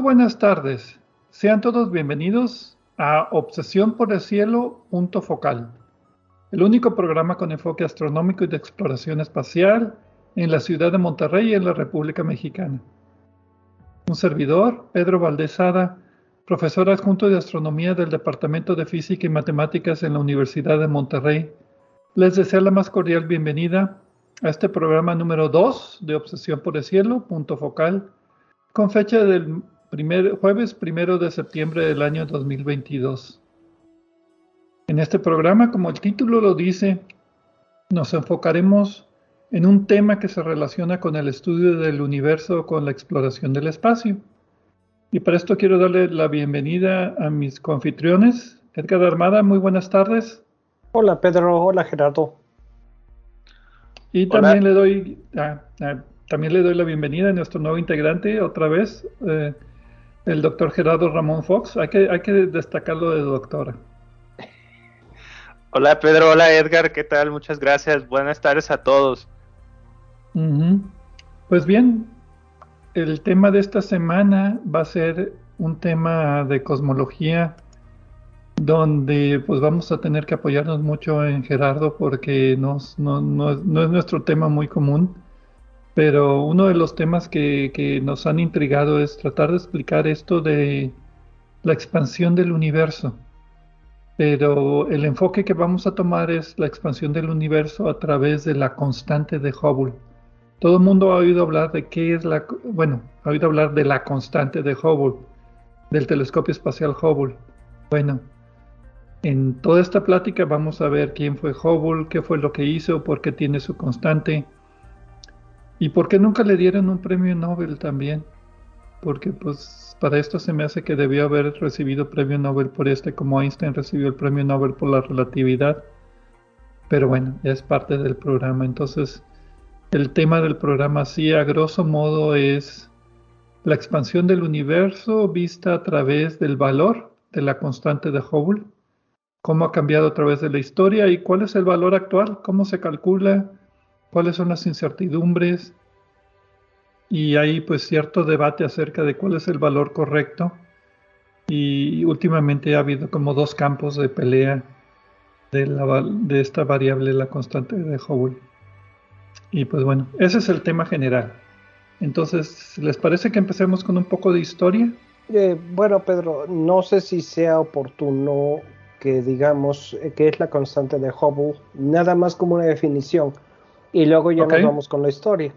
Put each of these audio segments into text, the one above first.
Buenas tardes. Sean todos bienvenidos a Obsesión por el Cielo, punto focal, el único programa con enfoque astronómico y de exploración espacial en la ciudad de Monterrey y en la República Mexicana. Un servidor, Pedro Valdezada, profesor adjunto de astronomía del Departamento de Física y Matemáticas en la Universidad de Monterrey, les desea la más cordial bienvenida a este programa número 2 de Obsesión por el Cielo, punto focal con fecha del primer, jueves primero de septiembre del año 2022. En este programa, como el título lo dice, nos enfocaremos en un tema que se relaciona con el estudio del universo, con la exploración del espacio. Y para esto quiero darle la bienvenida a mis confitriones. Edgar Armada, muy buenas tardes. Hola Pedro, hola Gerardo. Y también le doy, ah, ah, también le doy la bienvenida a nuestro nuevo integrante, otra vez, eh, el doctor Gerardo Ramón Fox. Hay que, hay que destacarlo de doctora. Hola Pedro, hola Edgar, ¿qué tal? Muchas gracias. Buenas tardes a todos. Pues bien, el tema de esta semana va a ser un tema de cosmología donde pues vamos a tener que apoyarnos mucho en Gerardo porque no, no es nuestro tema muy común pero uno de los temas que, nos han intrigado es tratar de explicar esto de la expansión del universo. Pero el enfoque que vamos a tomar es la expansión del universo a través de la constante de Hubble. Todo el mundo ha oído hablar de qué es la, bueno, ha oído hablar de la constante de Hubble, del telescopio espacial Hubble. Bueno, en toda esta plática vamos a ver quién fue Hubble, qué fue lo que hizo, por qué tiene su constante, ¿Y por qué nunca le dieron un premio Nobel también? Porque pues para esto se me hace que debió haber recibido premio Nobel por este, como Einstein recibió el premio Nobel por la relatividad. Pero bueno, es parte del programa. Entonces, el tema del programa sí, a grosso modo, es la expansión del universo vista a través del valor de la constante de Hubble, cómo ha cambiado a través de la historia y cuál es el valor actual, cómo se calcula, cuáles son las incertidumbres y hay pues cierto debate acerca de cuál es el valor correcto y últimamente ha habido como dos campos de pelea de, la, de esta variable, la constante de Hubble. Y pues bueno, ese es el tema general. Entonces, ¿les parece que empecemos con un poco de historia? Eh, bueno, Pedro, no sé si sea oportuno que digamos eh, que es la constante de Hubble, nada más como una definición y luego ya nos vamos con la historia.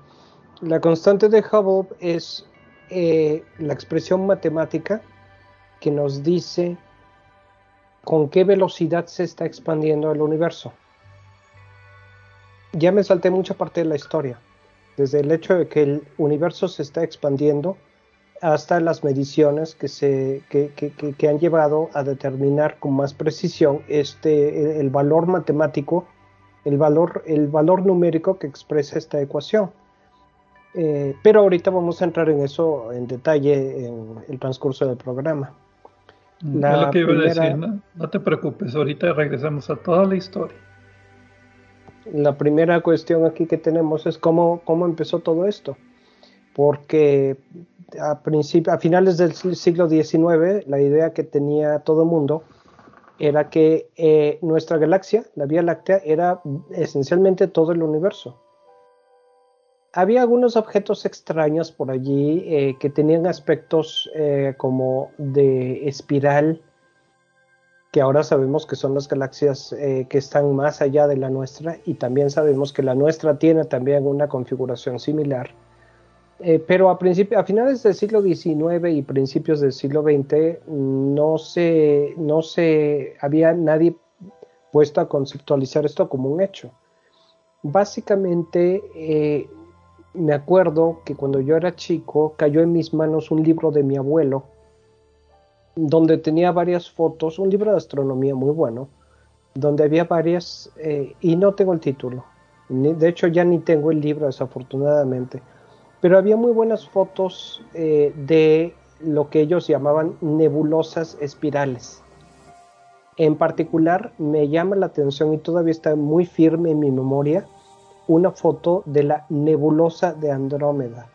La constante de Hubble es eh, la expresión matemática que nos dice con qué velocidad se está expandiendo el universo. Ya me salté mucha parte de la historia, desde el hecho de que el universo se está expandiendo hasta las mediciones que, se, que, que han llevado a determinar con más precisión este, el valor matemático el valor, el valor numérico que expresa esta ecuación. Eh, pero ahorita vamos a entrar en eso en detalle en el transcurso del programa. Mm, lo que iba a decir, ¿no? te preocupes, ahorita regresamos a toda la historia. La primera cuestión aquí que tenemos es cómo, cómo empezó todo esto. Porque a, a finales del siglo XIX, la idea que tenía todo el mundo era que eh, nuestra galaxia, la Vía Láctea, era esencialmente todo el universo. Había algunos objetos extraños por allí eh, que tenían aspectos eh, como de espiral, que ahora sabemos que son las galaxias que están más allá de la nuestra, y también sabemos que la nuestra tiene también una configuración similar. Eh, pero a, a finales del siglo XIX y principios del siglo XX no se, no se había nadie puesto a conceptualizar esto como un hecho. Básicamente, eh, me acuerdo que cuando yo era chico cayó en mis manos un libro de mi abuelo, donde tenía varias fotos, un libro de astronomía muy bueno, donde había varias, eh, y no tengo el título, de hecho ya ni tengo el libro desafortunadamente, pero había muy buenas fotos eh, de lo que ellos llamaban nebulosas espirales. En particular me llama la atención y todavía está muy firme en mi memoria una foto de la nebulosa de Andrómeda.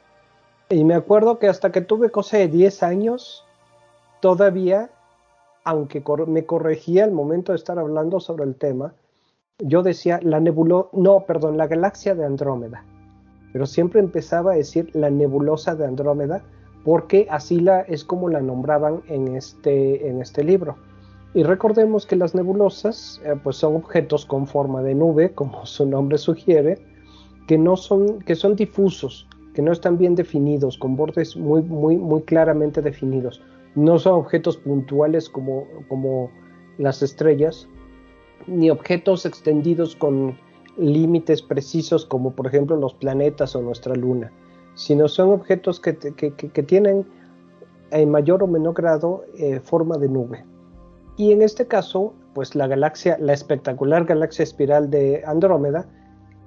Y me acuerdo que hasta que tuve cosa de 10 años, todavía, aunque me corregía al momento de estar hablando sobre el tema, yo decía la nebulosa, no, perdón, la galaxia de Andrómeda. Pero siempre empezaba a decir la nebulosa de Andrómeda porque así la, es como la nombraban en este, en este libro. Y recordemos que las nebulosas eh, pues son objetos con forma de nube, como su nombre sugiere, que, no son, que son difusos, que no están bien definidos, con bordes muy, muy, muy claramente definidos. No son objetos puntuales como, como las estrellas, ni objetos extendidos con límites precisos como por ejemplo los planetas o nuestra luna, sino son objetos que, tienen en mayor o menor grado eh, forma de nube. Y en este caso, pues la galaxia, la espectacular galaxia espiral de Andrómeda,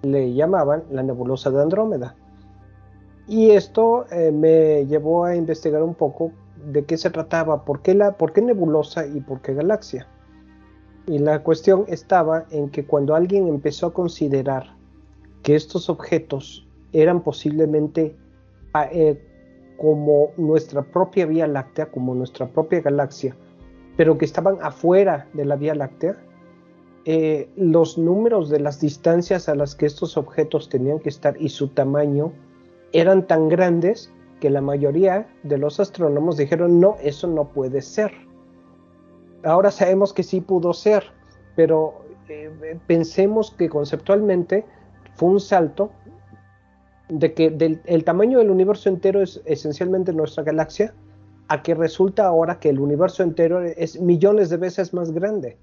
le llamaban la nebulosa de Andrómeda. Y esto eh, me llevó a investigar un poco de qué se trataba, por qué, la, por qué nebulosa y por qué galaxia. Y la cuestión estaba en que cuando alguien empezó a considerar que estos objetos eran posiblemente ah, eh, como nuestra propia Vía Láctea, como nuestra propia galaxia, pero que estaban afuera de la Vía Láctea, eh, los números de las distancias a las que estos objetos tenían que estar y su tamaño eran tan grandes que la mayoría de los astrónomos dijeron, no, eso no puede ser. Ahora sabemos que sí pudo ser, pero eh, pensemos que conceptualmente fue un salto de que el tamaño del universo entero es esencialmente nuestra galaxia, a que resulta ahora que el universo entero es millones de veces más grande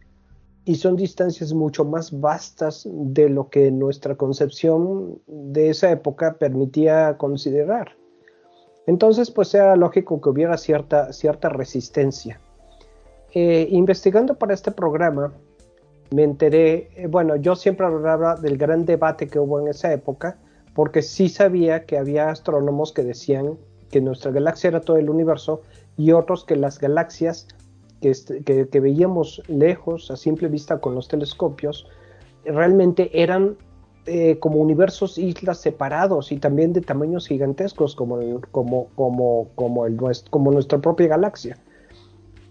y son distancias mucho más vastas de lo que nuestra concepción de esa época permitía considerar. Entonces, pues era lógico que hubiera cierta, cierta resistencia. Eh, investigando para este programa, me enteré, eh, bueno, yo siempre hablaba del gran debate que hubo en esa época, porque sí sabía que había astrónomos que decían que nuestra galaxia era todo el universo y otros que las galaxias que, veíamos lejos a simple vista con los telescopios realmente eran eh, como universos, islas separados y también de tamaños gigantescos como, como, como, como, el, como nuestra propia galaxia.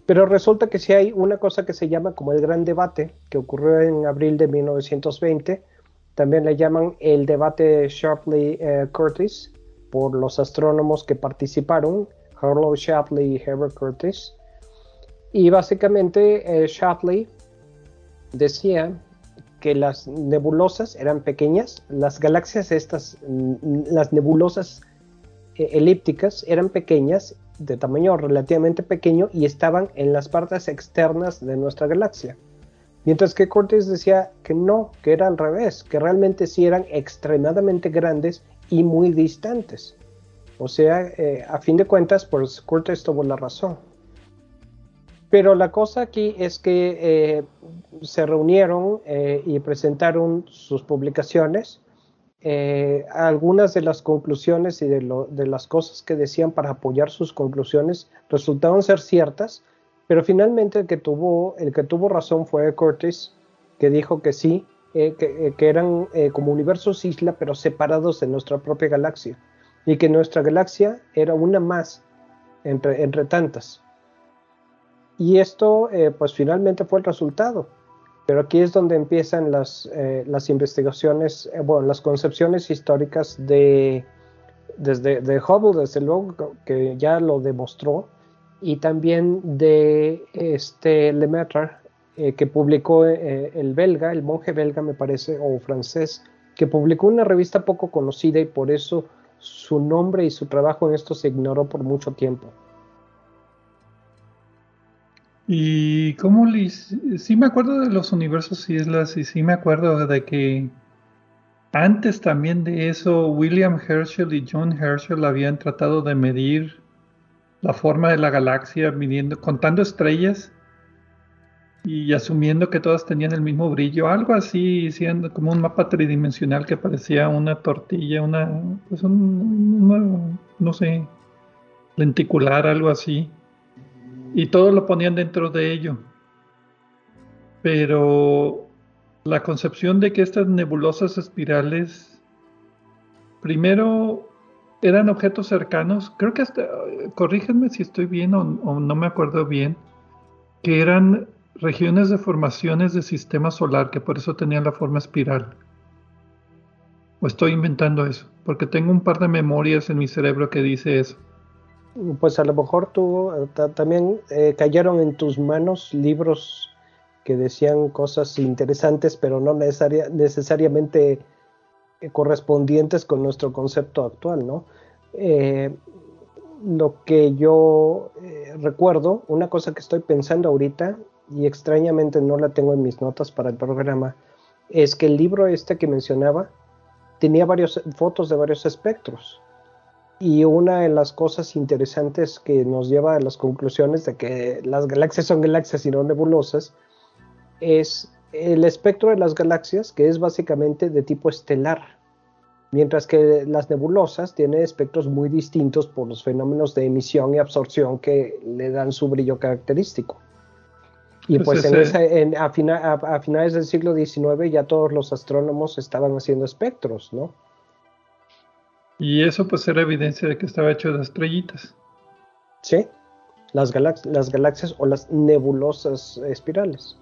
Pero resulta que si hay una cosa que se llama como el gran debate, que ocurrió en abril de 1920, también le llaman el debate Shapley-Curtis, por los astrónomos que participaron, Harlow Shapley y Herbert Curtis. Y básicamente eh, Shapley decía que las nebulosas eran pequeñas, las galaxias estas, mm, las nebulosas eh, elípticas eran pequeñas, de tamaño relativamente pequeño y estaban en las partes externas de nuestra galaxia. Mientras que Curtis decía que no, que era al revés, que realmente sí eran extremadamente grandes y muy distantes. O sea, eh, a fin de cuentas, pues Curtis tuvo la razón. Pero la cosa aquí es que eh, se reunieron eh, y presentaron sus publicaciones. Algunas de las conclusiones y de, de, las cosas que decían para apoyar sus conclusiones resultaron ser ciertas, pero finalmente el que tuvo, el que tuvo razón fue Curtis, que dijo que sí, eh, eh, que, eran eh, como universos isla, pero separados de nuestra propia galaxia, y que nuestra galaxia era una más entre, entre tantas. Y esto, pues finalmente fue el resultado. Pero aquí es donde empiezan las, las investigaciones, bueno, las concepciones históricas de, desde de Hubble, desde luego, que ya lo demostró, y también de este Lemaitre, eh, que publicó eh, el belga, el monje belga me parece, o francés, que publicó una revista poco conocida y por eso su nombre y su trabajo en esto se ignoró por mucho tiempo. Y cómo sí me acuerdo de los universos islas y sí me acuerdo de que antes también de eso William Herschel y John Herschel habían tratado de medir la forma de la galaxia midiendo, contando estrellas y asumiendo que todas tenían el mismo brillo, algo así, siendo como un mapa tridimensional que parecía una tortilla, una, pues un, no sé, lenticular, algo así y todo lo ponían dentro de ello. Pero la concepción de que estas nebulosas espirales, primero eran objetos cercanos, creo que hasta, corríjanme si estoy bien o, no me acuerdo bien, que eran regiones de formaciones de sistema solar, que por eso tenían la forma espiral. O estoy inventando eso, porque tengo un par de memorias en mi cerebro que dice eso pues a lo mejor tú eh, también eh, cayeron en tus manos libros que decían cosas interesantes, pero no necesariamente eh, correspondientes con nuestro concepto actual, ¿no? lo que yo recuerdo, una cosa que estoy pensando ahorita, y extrañamente no la tengo en mis notas para el programa, es que el libro este que mencionaba tenía varias fotos de varios espectros y una de las cosas interesantes que nos lleva a las conclusiones de que las galaxias son galaxias y no nebulosas es el espectro de las galaxias, que es básicamente de tipo estelar, mientras que las nebulosas tienen espectros muy distintos por los fenómenos de emisión y absorción que le dan su brillo característico. Y pues, pues en a, a finales del siglo XIX ya todos los astrónomos estaban haciendo espectros, ¿no? Y eso pues era evidencia de que estaba hecho de estrellitas. Sí, las, las galaxias o las nebulosas espirales.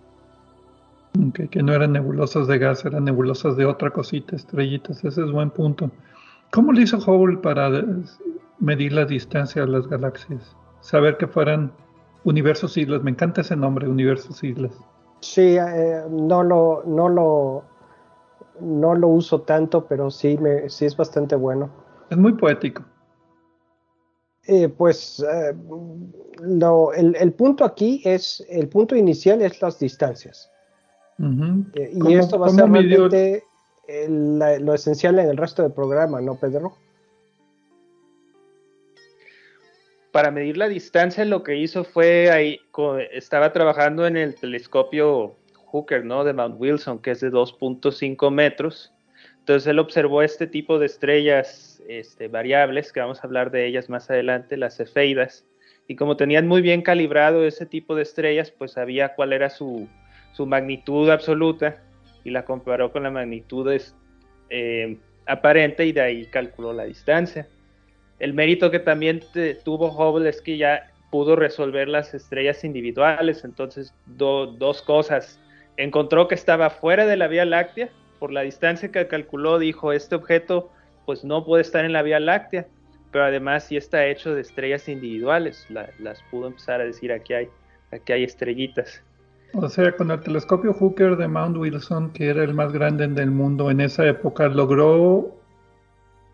que no eran nebulosas de gas, eran nebulosas de otra cosita, estrellitas. Ese es buen punto. ¿Cómo lo hizo Hubble para medir la distancia a las galaxias? Saber que fueran universos islas. Me encanta ese nombre, universos islas. Sí, eh, no lo, no lo, no lo uso tanto, pero sí, me, sí es bastante bueno. Es muy poético. Eh, pues eh, el, punto aquí es, el punto inicial es las distancias. Eh, y esto va a ser realmente lo esencial en el resto del programa, ¿no, Pedro? Para medir la distancia, lo que hizo fue ahí, estaba trabajando en el telescopio Hooker, ¿no? De Mount Wilson, que es de 2.5 metros. Entonces él observó este tipo de estrellas este, variables, que vamos a hablar de ellas más adelante, las cefeidas, y como tenían muy bien calibrado ese tipo de estrellas, pues sabía cuál era su, magnitud absoluta y la comparó con la magnitud eh, aparente y de ahí calculó la distancia. El mérito que también tuvo Hubble es que ya pudo resolver las estrellas individuales, entonces dos cosas. Encontró que estaba fuera de la Vía Láctea, por la distancia que calculó, dijo, este objeto pues no puede estar en la Vía Láctea, pero además sí está hecho de estrellas individuales, las pudo empezar a decir aquí hay, aquí hay estrellitas. O sea, con el telescopio Hooker de Mount Wilson, que era el más grande del mundo en esa época, logró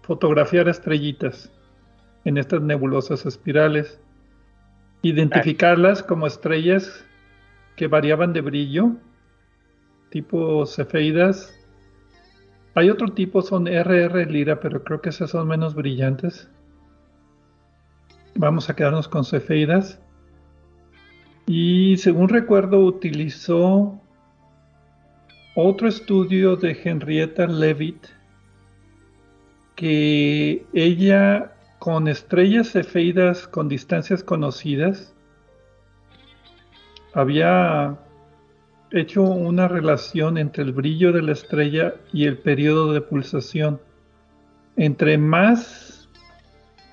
fotografiar estrellitas en estas nebulosas espirales, identificarlas como estrellas que variaban de brillo, tipo cefeidas, hay otro tipo, son RR Lira, pero creo que esas son menos brillantes. Vamos a quedarnos con cefeidas. Y según recuerdo, utilizó otro estudio de Henrietta Leavitt, que ella con estrellas cefeidas con distancias conocidas había hecho una relación entre el brillo de la estrella y el periodo de pulsación. Entre más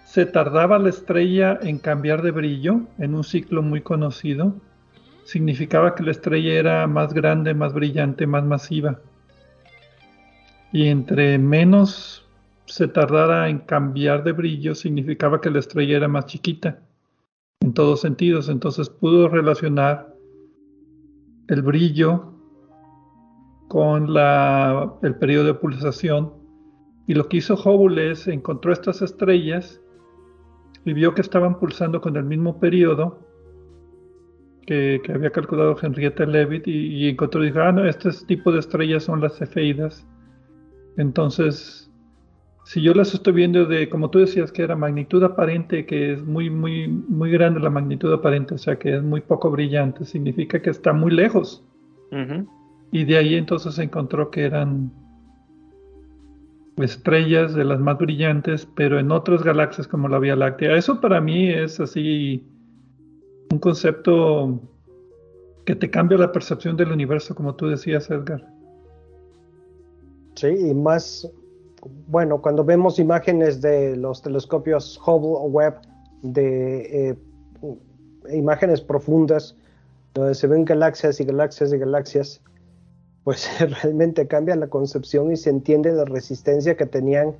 se tardaba la estrella en cambiar de brillo en un ciclo muy conocido, significaba que la estrella era más grande, más brillante, más masiva. Y entre menos se tardara en cambiar de brillo, significaba que la estrella era más chiquita, en todos sentidos. Entonces pudo relacionar el brillo con la, el periodo de pulsación. Y lo que hizo Hubble es encontró estas estrellas y vio que estaban pulsando con el mismo periodo que, había calculado Henrietta Leavitt y, encontró, dijo, ah, no, este tipo de estrellas son las cefeidas. Entonces, si yo las estoy viendo de, como tú decías, que era magnitud aparente, que es muy, muy, muy grande la magnitud aparente, o sea, que es muy poco brillante, significa que está muy lejos. Y de ahí entonces se encontró que eran estrellas de las más brillantes, pero en otras galaxias como la Vía Láctea. Eso para mí es así un concepto que te cambia la percepción del universo, como tú decías, Edgar. Sí, y más, bueno, cuando vemos imágenes de los telescopios Hubble o Webb, de eh, imágenes profundas, donde se ven galaxias y galaxias y galaxias, pues realmente cambia la concepción y se entiende la resistencia que tenían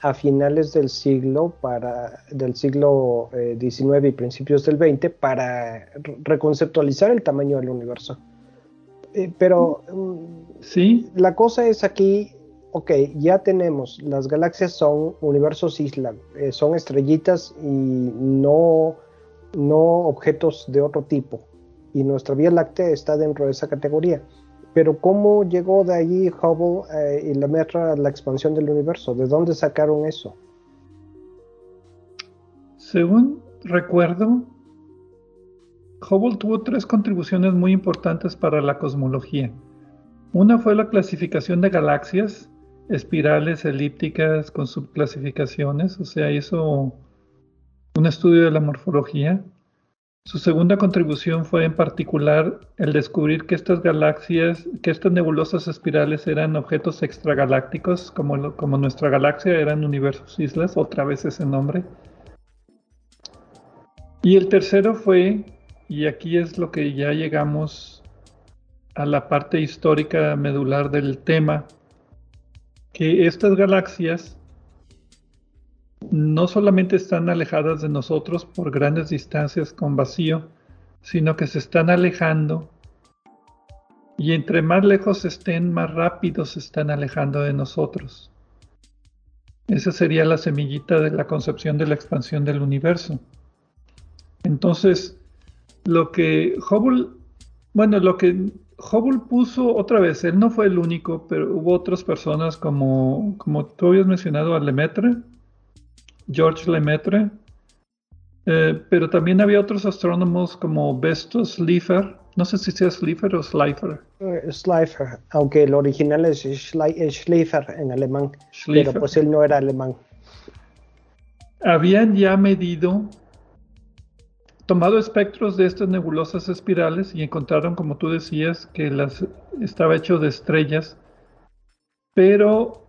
a finales del siglo para del siglo XIX eh, y principios del XX para reconceptualizar el tamaño del universo. Eh, pero mm, sí, la cosa es aquí, ok, ya tenemos las galaxias son universos isla, eh, son estrellitas y no no objetos de otro tipo y nuestra Vía Láctea está dentro de esa categoría. Pero ¿cómo llegó de allí Hubble eh, y la metra la expansión del universo? ¿De dónde sacaron eso? Según recuerdo, Hubble tuvo tres contribuciones muy importantes para la cosmología. Una fue la clasificación de galaxias, espirales, elípticas, con subclasificaciones, o sea, hizo un estudio de la morfología. Su segunda contribución fue en particular el descubrir que estas galaxias, que estas nebulosas espirales eran objetos extragalácticos, como, como nuestra galaxia eran universos islas, otra vez ese nombre. Y el tercero fue, y aquí es lo que ya llegamos a la parte histórica medular del tema, que estas galaxias no solamente están alejadas de nosotros por grandes distancias con vacío, sino que se están alejando y entre más lejos estén, más rápido se están alejando de nosotros. Esa sería la semillita de la concepción de la expansión del universo. Entonces, lo que Hubble, bueno, lo que Hubble puso otra vez, él no fue el único, pero hubo otras personas como, como tú habías mencionado a Lemaitre, George Lemaitre, eh, pero también había otros astrónomos como Besto Slipher, no sé si sea Slipher o Schleifer. Uh, Schleifer, aunque el original es Schleifer en alemán, pero pues él no era alemán. Habían ya medido, tomado espectros de estas nebulosas espirales y encontraron, como tú decías, que las estaba hecho de estrellas, pero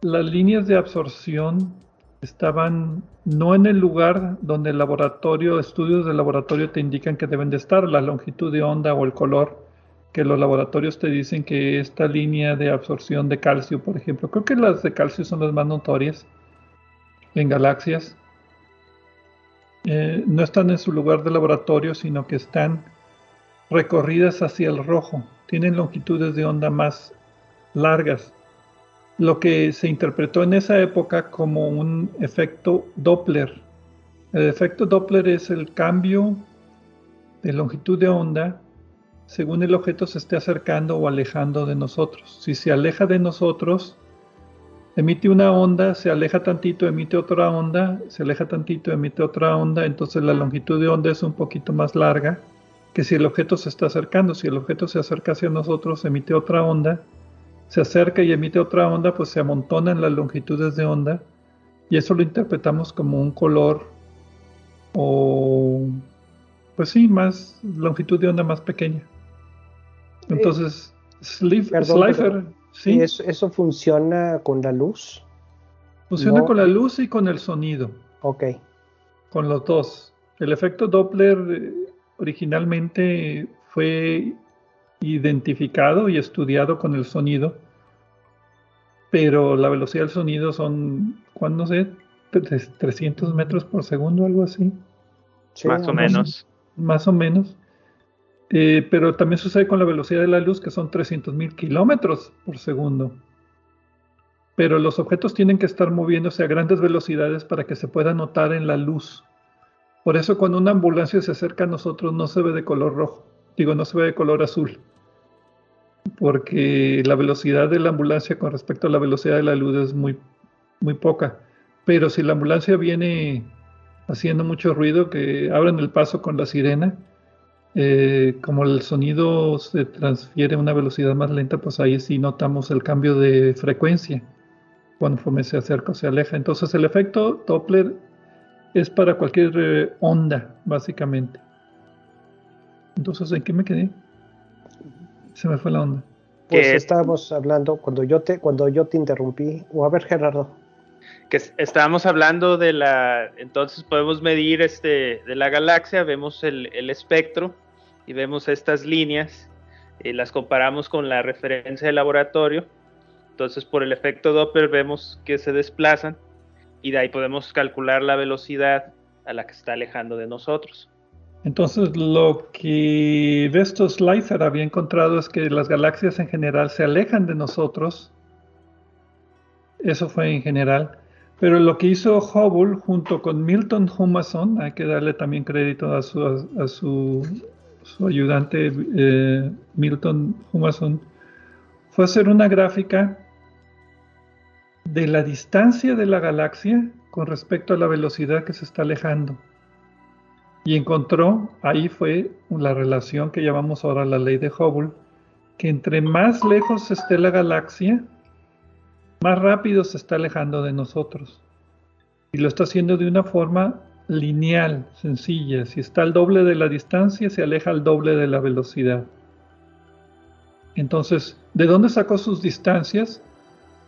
las líneas de absorción estaban no en el lugar donde el laboratorio, estudios de laboratorio te indican que deben de estar, la longitud de onda o el color, que los laboratorios te dicen que esta línea de absorción de calcio, por ejemplo, creo que las de calcio son las más notorias en galaxias, eh, no están en su lugar de laboratorio, sino que están recorridas hacia el rojo, tienen longitudes de onda más largas lo que se interpretó en esa época como un efecto Doppler. El efecto Doppler es el cambio de longitud de onda según el objeto se esté acercando o alejando de nosotros. Si se aleja de nosotros, emite una onda, se aleja tantito, emite otra onda, se aleja tantito, emite otra onda, entonces la longitud de onda es un poquito más larga que si el objeto se está acercando. Si el objeto se acerca hacia nosotros, emite otra onda se acerca y emite otra onda, pues se amontonan las longitudes de onda y eso lo interpretamos como un color o, pues sí, más longitud de onda más pequeña. Entonces, Slifer, ¿sí? Eso, funciona con la luz? Funciona con la luz y con el sonido. Ok. Con los dos. El efecto Doppler eh, originalmente fue identificado y estudiado con el sonido, pero la velocidad del sonido son, ¿cuándo sé? 300 metros por segundo, algo así. más o menos. Más o menos. Eh, pero también sucede con la velocidad de la luz, que son 300 mil kilómetros por segundo. Pero los objetos tienen que estar moviéndose a grandes velocidades para que se pueda notar en la luz. Por eso cuando una ambulancia se acerca a nosotros no se ve de color rojo, digo, no se ve de color azul, porque la velocidad de la ambulancia con respecto a la velocidad de la luz es muy, muy poca. Pero si la ambulancia viene haciendo mucho ruido, que abren el paso con la sirena, eh, como el sonido se transfiere a una velocidad más lenta, pues ahí sí notamos el cambio de frecuencia conforme se acerca o se aleja. Entonces el efecto Doppler es para cualquier eh, onda, básicamente. Entonces, ¿en qué me quedé? Se me fue la onda. Pues estábamos hablando cuando yo te cuando yo te interrumpí. O a ver, Gerardo. Que estábamos hablando de la. Entonces podemos medir este de la galaxia, vemos el, espectro y vemos estas líneas y las comparamos con la referencia de laboratorio. Entonces, por el efecto Doppler vemos que se desplazan y de ahí podemos calcular la velocidad a la que está alejando de nosotros. Entonces, lo que Vestos Slicer había encontrado es que las galaxias en general se alejan de nosotros. Eso fue en general. Pero lo que hizo Hubble junto con Milton Humason, hay que darle también crédito a su, ayudante eh, Milton Humason, fue hacer una gráfica de la distancia de la galaxia con respecto a la velocidad que se está alejando. Y encontró, ahí fue la relación que llamamos ahora la ley de Hubble, que entre más lejos esté la galaxia, más rápido se está alejando de nosotros. Y lo está haciendo de una forma lineal, sencilla. Si está al doble de la distancia, se aleja al doble de la velocidad. Entonces, ¿de dónde sacó sus distancias?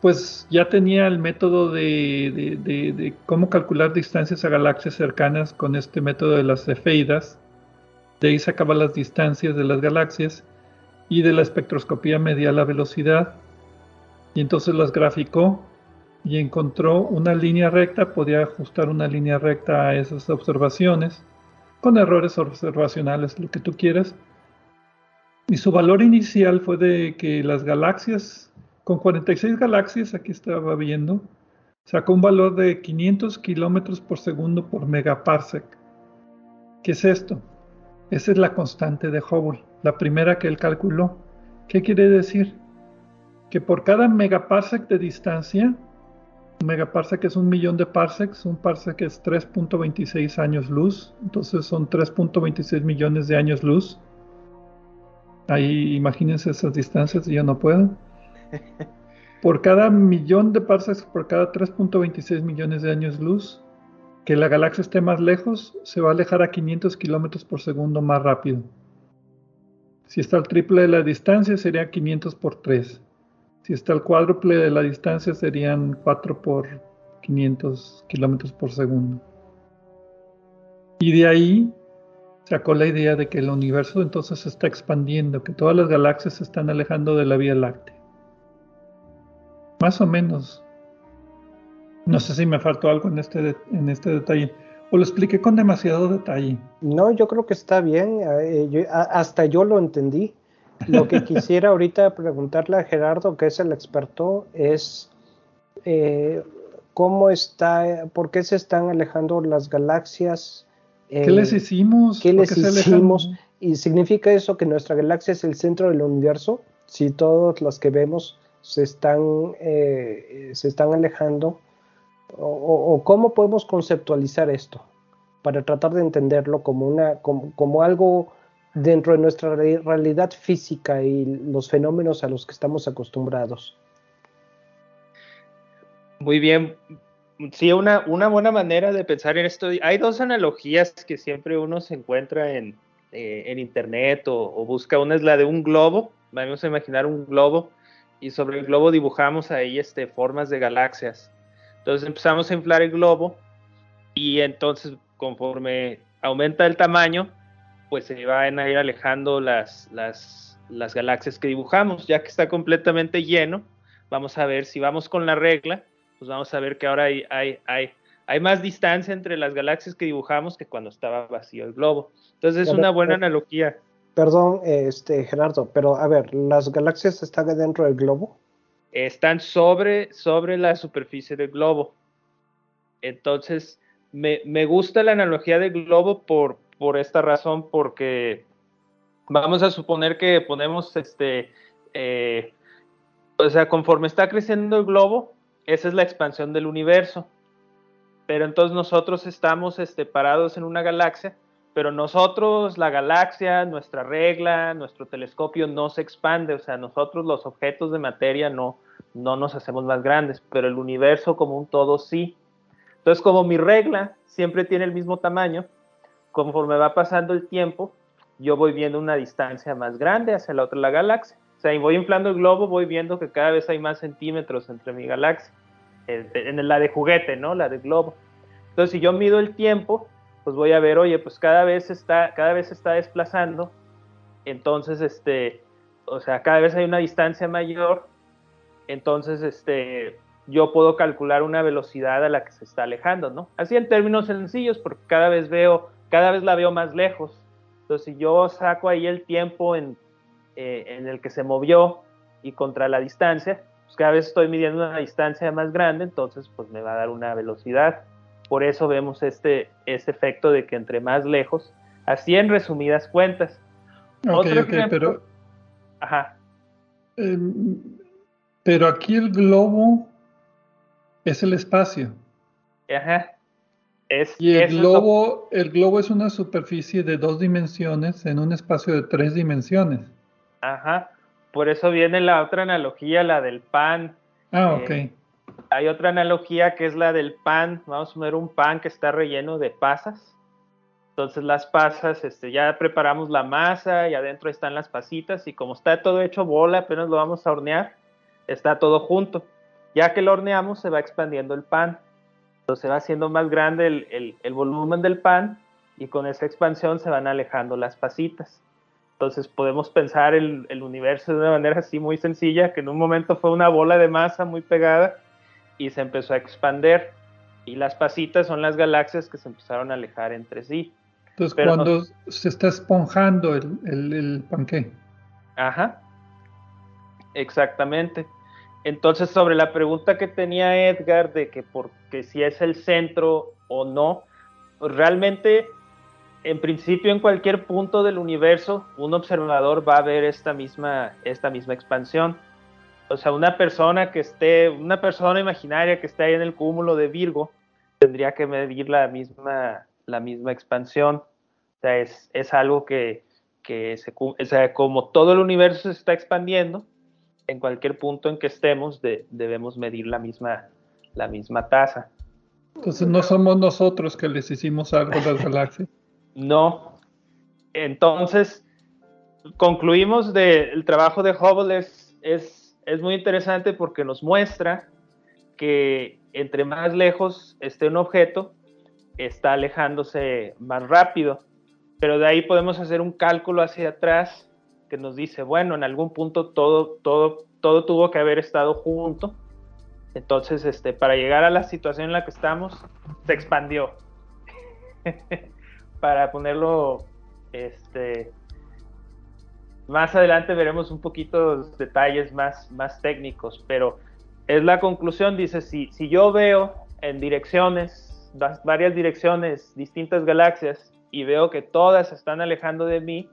pues ya tenía el método de, cómo calcular distancias a galaxias cercanas con este método de las cefeidas. De ahí sacaba las distancias de las galaxias y de la espectroscopía medía la velocidad. Y entonces las graficó y encontró una línea recta, podía ajustar una línea recta a esas observaciones, con errores observacionales, lo que tú quieras. Y su valor inicial fue de que las galaxias con 46 galaxias, aquí estaba viendo, sacó un valor de 500 kilómetros por segundo por megaparsec. ¿Qué es esto? Esa es la constante de Hubble, la primera que él calculó. ¿Qué quiere decir? Que por cada megaparsec de distancia, un megaparsec es un millón de parsecs, un parsec es 3.26 años luz, entonces son 3.26 millones de años luz. Ahí imagínense esas distancias, yo no puedo. Por cada millón de parsecs, por cada 3.26 millones de años luz, que la galaxia esté más lejos, se va a alejar a 500 kilómetros por segundo más rápido. Si está al triple de la distancia, sería 500 por 3. Si está al cuádruple de la distancia, serían 4 por 500 kilómetros por segundo. Y de ahí sacó la idea de que el universo entonces está expandiendo, que todas las galaxias se están alejando de la Vía Láctea. Más o menos. No sé si me faltó algo en este, en este detalle. O lo expliqué con demasiado detalle. No, yo creo que está bien. Eh, hasta yo lo entendí. Lo que quisiera ahorita preguntarle a Gerardo, que es el experto, es eh, cómo está, por qué se están alejando las galaxias. ¿Qué les hicimos? ¿Qué les hicimos? ¿Y significa eso que nuestra galaxia es el centro del universo? Si todas las que vemos se están, eh, se están alejando? O, cómo podemos conceptualizar esto para tratar de entenderlo como, una, como, algo dentro de nuestra realidad física y los fenómenos a los que estamos acostumbrados? Muy bien. Sí, una, buena manera de pensar en esto. Hay dos analogías que siempre uno se encuentra en, eh, internet o, o, busca. Una es la de un globo. Vamos a imaginar un globo y sobre el globo dibujamos ahí este, formas de galaxias. Entonces empezamos a inflar el globo y entonces conforme aumenta el tamaño, pues se van a ir alejando las, las, las galaxias que dibujamos. Ya que está completamente lleno, vamos a ver si vamos con la regla, pues vamos a ver que ahora hay, hay, hay, hay más distancia entre las galaxias que dibujamos que cuando estaba vacío el globo. Entonces es una buena analogía. Perdón, este Gerardo, pero a ver, ¿las galaxias están dentro del globo? Están sobre, sobre la superficie del globo. Entonces, me, me, gusta la analogía del globo por, por esta razón, porque vamos a suponer que ponemos este, eh, o sea, conforme está creciendo el globo, esa es la expansión del universo. Pero entonces nosotros estamos este, parados en una galaxia, pero nosotros, la galaxia, nuestra regla, nuestro telescopio no se expande, o sea, nosotros los objetos de materia no, no nos hacemos más grandes, pero el universo como un todo sí. Entonces, como mi regla siempre tiene el mismo tamaño, conforme va pasando el tiempo, yo voy viendo una distancia más grande hacia la otra la galaxia. O sea, y voy inflando el globo, voy viendo que cada vez hay más centímetros entre mi galaxia. En la de juguete, ¿no? La de globo. Entonces, si yo mido el tiempo, pues voy a ver, oye, pues cada vez está, cada vez está desplazando. Entonces, este, o sea, cada vez hay una distancia mayor. Entonces, este, yo puedo calcular una velocidad a la que se está alejando, ¿no? Así en términos sencillos, porque cada vez veo, cada vez la veo más lejos. Entonces, si yo saco ahí el tiempo en eh, en el que se movió y contra la distancia, pues cada vez estoy midiendo una distancia más grande, entonces pues me va a dar una velocidad. Por eso vemos este, este efecto de que entre más lejos, así en resumidas cuentas. Otro pero... Ajá. Em, pero aquí el globo es el espacio. Ajá. Es, y el globo, el globo es una superficie de dos dimensiones en un espacio de tres dimensiones. Ajá. Por eso viene la otra analogía, la del pan. Ah, ok. Eh, hay otra analogía que es la del pan. Vamos a poner un pan que está relleno de pasas. Entonces las pasas, este, ya preparamos la masa y adentro están las pasitas y como está todo hecho bola, apenas lo vamos a hornear, está todo junto. Ya que lo horneamos se va expandiendo el pan. Se va haciendo más grande el, el volumen del pan y con esa expansión se van alejando las pasitas. Entonces podemos pensar el, el, universo de una manera así muy sencilla, que en un momento fue una bola de masa muy pegada y se empezó a expander. Y las pasitas son las galaxias que se empezaron a alejar entre sí. Entonces cuando se está esponjando el, el, el panqué. Ajá. Exactamente. Entonces, sobre la pregunta que tenía Edgar de que, por, que si es el centro o no, pues realmente en principio, en cualquier punto del universo, un observador va a ver esta misma, esta misma expansión. O sea, una persona que esté, una persona imaginaria que esté ahí en el cúmulo de Virgo, tendría que medir la misma, la misma expansión. O sea, es, es algo que, que se, o sea, como todo el universo se está expandiendo, en cualquier punto en que estemos debemos medir la misma, la misma tasa. Entonces no somos nosotros que les hicimos algo a las galaxias. No. Entonces, concluimos del trabajo de Hubble es, es, es muy interesante porque nos muestra que entre más lejos esté un objeto, está alejándose más rápido. Pero de ahí podemos hacer un cálculo hacia atrás que nos dice, bueno, en algún punto todo, todo, todo tuvo que haber estado junto. Entonces, este, para llegar a la situación en la que estamos, se expandió. para ponerlo, este, más adelante veremos un poquito detalles más, más técnicos, pero es la conclusión, dice, si, si yo veo en direcciones, varias direcciones, distintas galaxias, y veo que todas se están alejando de mí,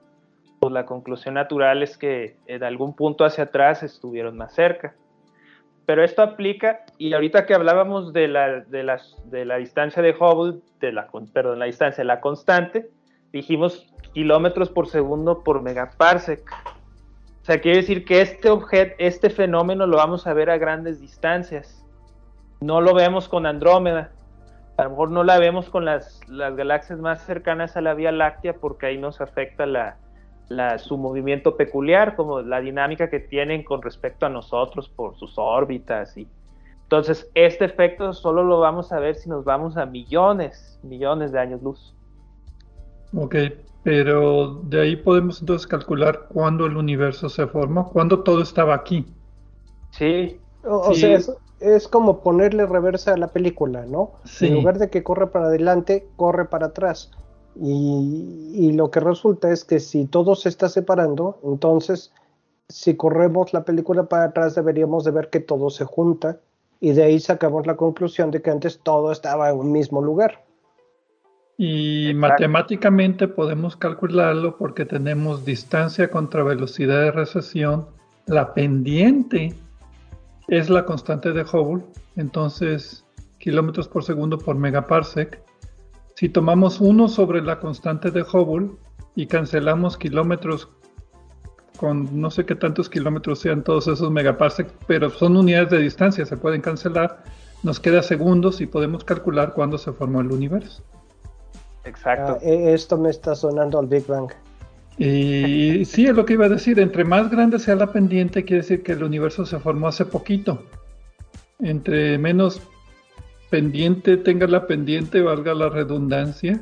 pues la conclusión natural es que en algún punto hacia atrás estuvieron más cerca. Pero esto aplica, y ahorita que hablábamos de la, de las, de la distancia de Hubble, de la, perdón, la distancia, la constante, dijimos kilómetros por segundo por megaparsec. O sea, quiere decir que este objeto, este fenómeno lo vamos a ver a grandes distancias. No lo vemos con Andrómeda. A lo mejor no la vemos con las, las galaxias más cercanas a la Vía Láctea porque ahí nos afecta la, su movimiento peculiar, como la dinámica que tienen con respecto a nosotros por sus órbitas. Y... Entonces, este efecto solo lo vamos a ver si nos vamos a millones, millones de años luz. Ok, pero de ahí podemos entonces calcular cuándo el universo se formó, cuándo todo estaba aquí. Sí. O, sea, es, como ponerle reversa a la película, ¿no? En lugar de que corre para adelante, corre para atrás. Y, lo que resulta es que si todo se está separando, entonces si corremos la película para atrás deberíamos de ver que todo se junta y de ahí sacamos la conclusión de que antes todo estaba en un mismo lugar. Y matemáticamente podemos calcularlo porque tenemos distancia contra velocidad de recesión. La pendiente es la constante de Hubble, entonces kilómetros por segundo por megaparsec. Si tomamos uno sobre la constante de Hubble y cancelamos kilómetros con no sé qué tantos kilómetros sean todos esos megaparsecs, pero son unidades de distancia, se pueden cancelar, nos queda segundos y podemos calcular cuándo se formó el universo. Exacto. Ah, e, esto me está sonando al Big Bang. Y sí, es lo que iba a decir, entre más grande sea la pendiente, quiere decir que el universo se formó hace poquito. Entre menos pendiente tenga la pendiente, valga la redundancia,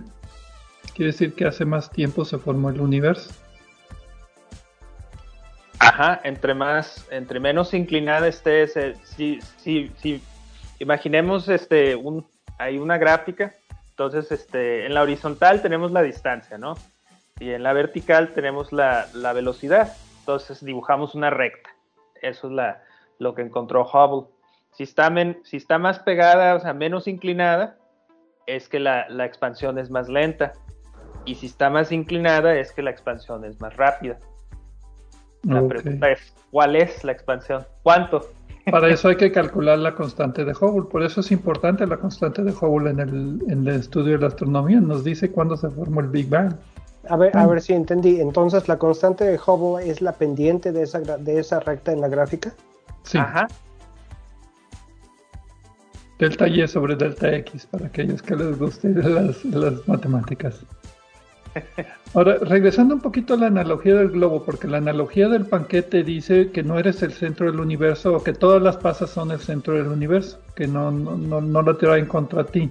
quiere decir que hace más tiempo se formó el universo. Ajá, entre más, entre menos inclinada esté, si, si, si, imaginemos este, un, hay una gráfica, entonces este, en la horizontal tenemos la distancia, ¿no? Y en la vertical tenemos la, velocidad, entonces dibujamos una recta, eso es la, lo que encontró Hubble. Si está, si está más pegada, o sea, menos inclinada, es que la, la expansión es más lenta, y si está más inclinada, es que la expansión es más rápida. La pregunta es, ¿cuál es la expansión? ¿Cuánto? Para eso hay que calcular la constante de Hubble. Por eso es importante la constante de Hubble en el, en el estudio de la astronomía. Nos dice cuándo se formó el Big Bang. A ver, a ver si entendí. Entonces, ¿la constante de Hubble es la pendiente de esa, de esa recta en la gráfica? Sí. Ajá. Delta Y sobre delta X, para aquellos que les guste las, las matemáticas. Ahora, regresando un poquito a la analogía del globo, porque la analogía del panquete dice que no eres el centro del universo o que todas las pasas son el centro del universo, que no, no, no, lo traen contra ti.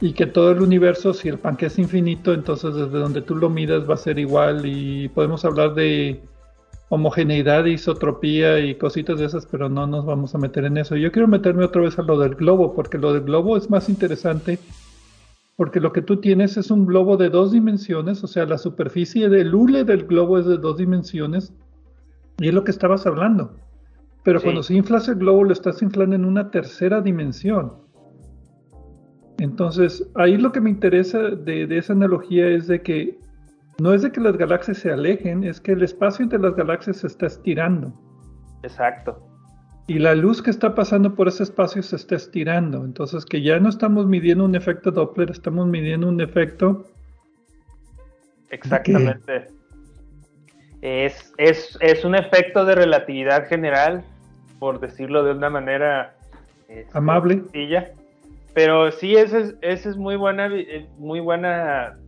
Y que todo el universo, si el panquete es infinito, entonces desde donde tú lo midas va a ser igual y podemos hablar de homogeneidad, isotropía y cositas de esas, pero no nos vamos a meter en eso. Yo quiero meterme otra vez a lo del globo, porque lo del globo es más interesante porque lo que tú tienes es un globo de dos dimensiones, o sea, la superficie del hule del globo es de dos dimensiones, y es lo que estabas hablando. Pero cuando se inflas el globo, lo estás inflando en una tercera dimensión. Entonces, ahí lo que me interesa de, de esa analogía es de que no es de que las galaxias se alejen, es que el espacio entre las galaxias se está estirando. Exacto y la luz que está pasando por ese espacio se está estirando. Entonces que ya no estamos midiendo un efecto Doppler, estamos midiendo un efecto... Exactamente. Es, es, un efecto de relatividad general, por decirlo de una manera este, amable. Sencilla. Pero sí, ese es, es muy buena, eh, muy buena,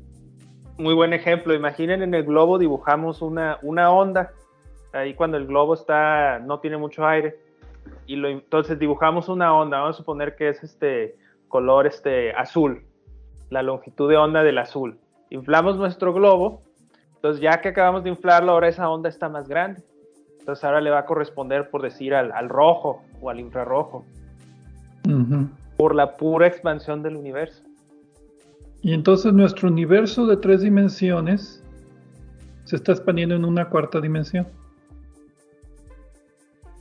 muy buen ejemplo. Imaginen en el globo dibujamos una, una onda. Ahí cuando el globo está, no tiene mucho aire y lo, entonces dibujamos una onda, vamos a suponer que es este color este azul, la longitud de onda del azul. Inflamos nuestro globo, entonces ya que acabamos de inflarlo, ahora esa onda está más grande. Entonces ahora le va a corresponder, por decir, al, rojo o al infrarrojo. Por la pura expansión del universo. Y entonces nuestro universo de tres dimensiones se está expandiendo en una cuarta dimensión.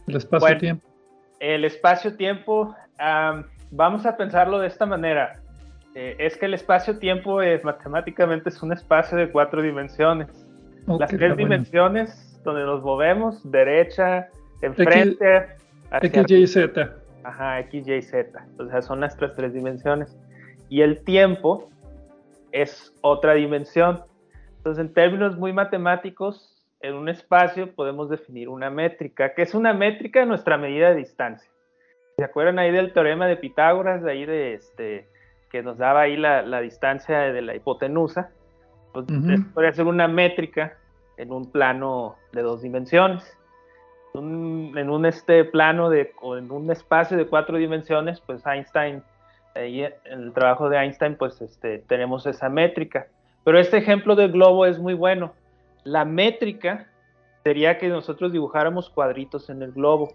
El espacio-tiempo el espacio-tiempo, vamos a pensarlo de esta manera. Eh, es que el espacio-tiempo es matemáticamente es un espacio de cuatro dimensiones. Las tres dimensiones donde nos movemos, derecha, enfrente, X, Y, Z. Ajá, X, Y, Z. O sea, son nuestras tres dimensiones. Y el tiempo es otra dimensión. Entonces, en términos muy matemáticos, en un espacio podemos definir una métrica, que es una métrica de nuestra medida de distancia. ¿Se acuerdan ahí del teorema de Pitágoras, de ahí de este, que nos daba ahí la, distancia de la hipotenusa? Pues podría ser una métrica en un plano de dos dimensiones. en un este plano de, o en un espacio de cuatro dimensiones, pues Einstein, ahí en el trabajo de Einstein, pues este, tenemos esa métrica. Pero este ejemplo del globo es muy bueno la métrica sería que nosotros dibujáramos cuadritos en el globo.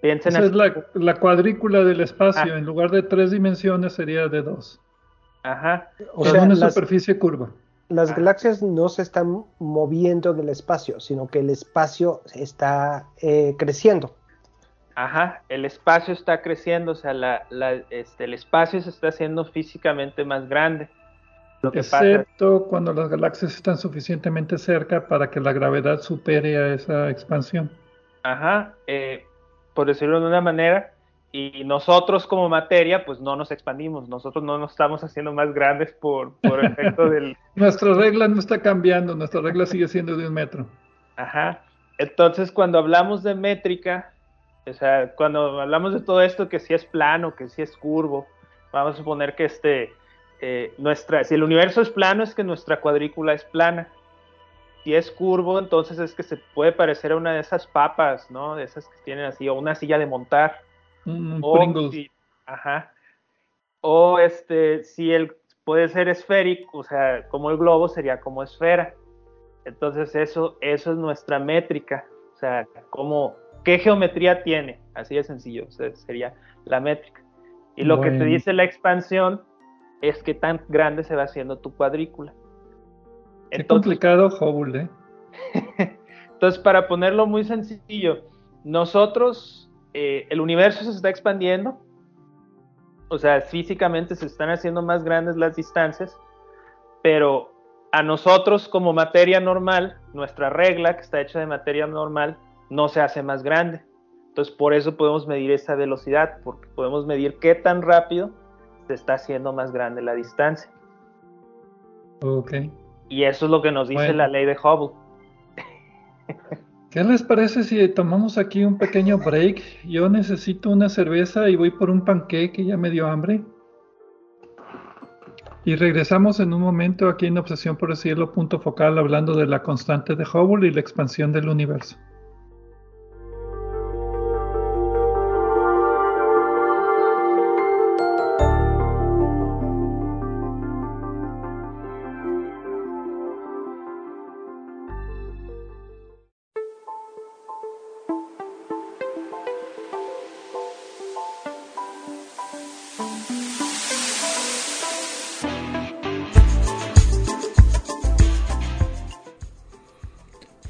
Piensen Esa es la, cuadrícula del espacio. Ah. En lugar de tres dimensiones sería de dos. Ajá. O, sea, una superficie curva. Las ah. galaxias no se están moviendo del espacio, sino que el espacio está eh, creciendo. Ajá, el espacio está creciendo, o sea, la, este, el espacio se está haciendo físicamente más grande. Lo que Excepto cuando las galaxias están suficientemente cerca para que la gravedad supere a esa expansión. Ajá, eh, por decirlo de una manera, y nosotros como materia, pues no nos expandimos, nosotros no nos estamos haciendo más grandes por, por efecto del... nuestra regla no está cambiando, nuestra regla sigue siendo de un metro. Ajá, entonces cuando hablamos de métrica, o sea, cuando hablamos de todo esto, que si es plano, que si es curvo, vamos a suponer que este, eh, nuestra, si el universo es plano, es que nuestra cuadrícula es plana. Si es curvo, entonces es que se puede parecer a una de esas papas, ¿no? De esas que tienen así, o una silla de montar o, ajá. O este, si él puede ser esférico, o sea, como el globo sería como esfera. Entonces eso, eso es nuestra métrica. O sea, como, ¿qué geometría tiene? Así de sencillo, sería la métrica. Y lo que te dice la expansión es que tan grande se va haciendo tu cuadrícula. Qué complicado Hubble, ¿eh? Entonces, para ponerlo muy sencillo, nosotros eh, el universo se está expandiendo, o sea, físicamente se están haciendo más grandes las distancias, pero a nosotros como materia normal, nuestra regla que está hecha de materia normal, no se hace más grande. Entonces, por eso podemos medir esa velocidad, porque podemos medir qué tan rápido se está haciendo más grande la distancia. Ok. Y eso es lo que nos dice la ley de Hubble. ¿Qué les parece si tomamos aquí un pequeño break? Yo necesito una cerveza y voy por un panqueque, ya me dio hambre. Y regresamos en un momento aquí en Obsesión por el Cielo, punto focal, hablando de la constante de Hubble y la expansión del universo.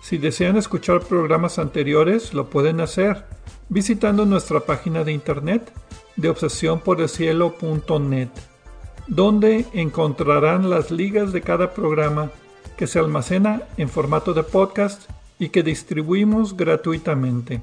Si desean escuchar programas anteriores, lo pueden hacer visitando nuestra página de internet de obsesiónporelcielo.net, donde encontrarán las ligas de cada programa que se almacena en formato de podcast y que distribuimos gratuitamente.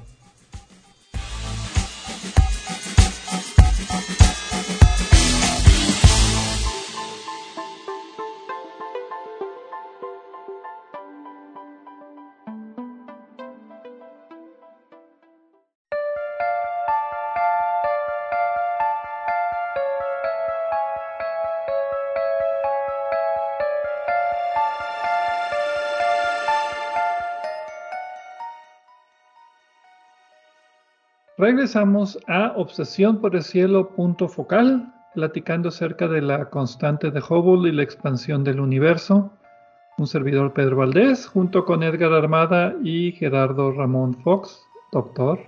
Regresamos a Obsesión por el Cielo, punto focal, platicando acerca de la constante de Hubble y la expansión del universo. Un servidor Pedro Valdés, junto con Edgar Armada y Gerardo Ramón Fox, doctor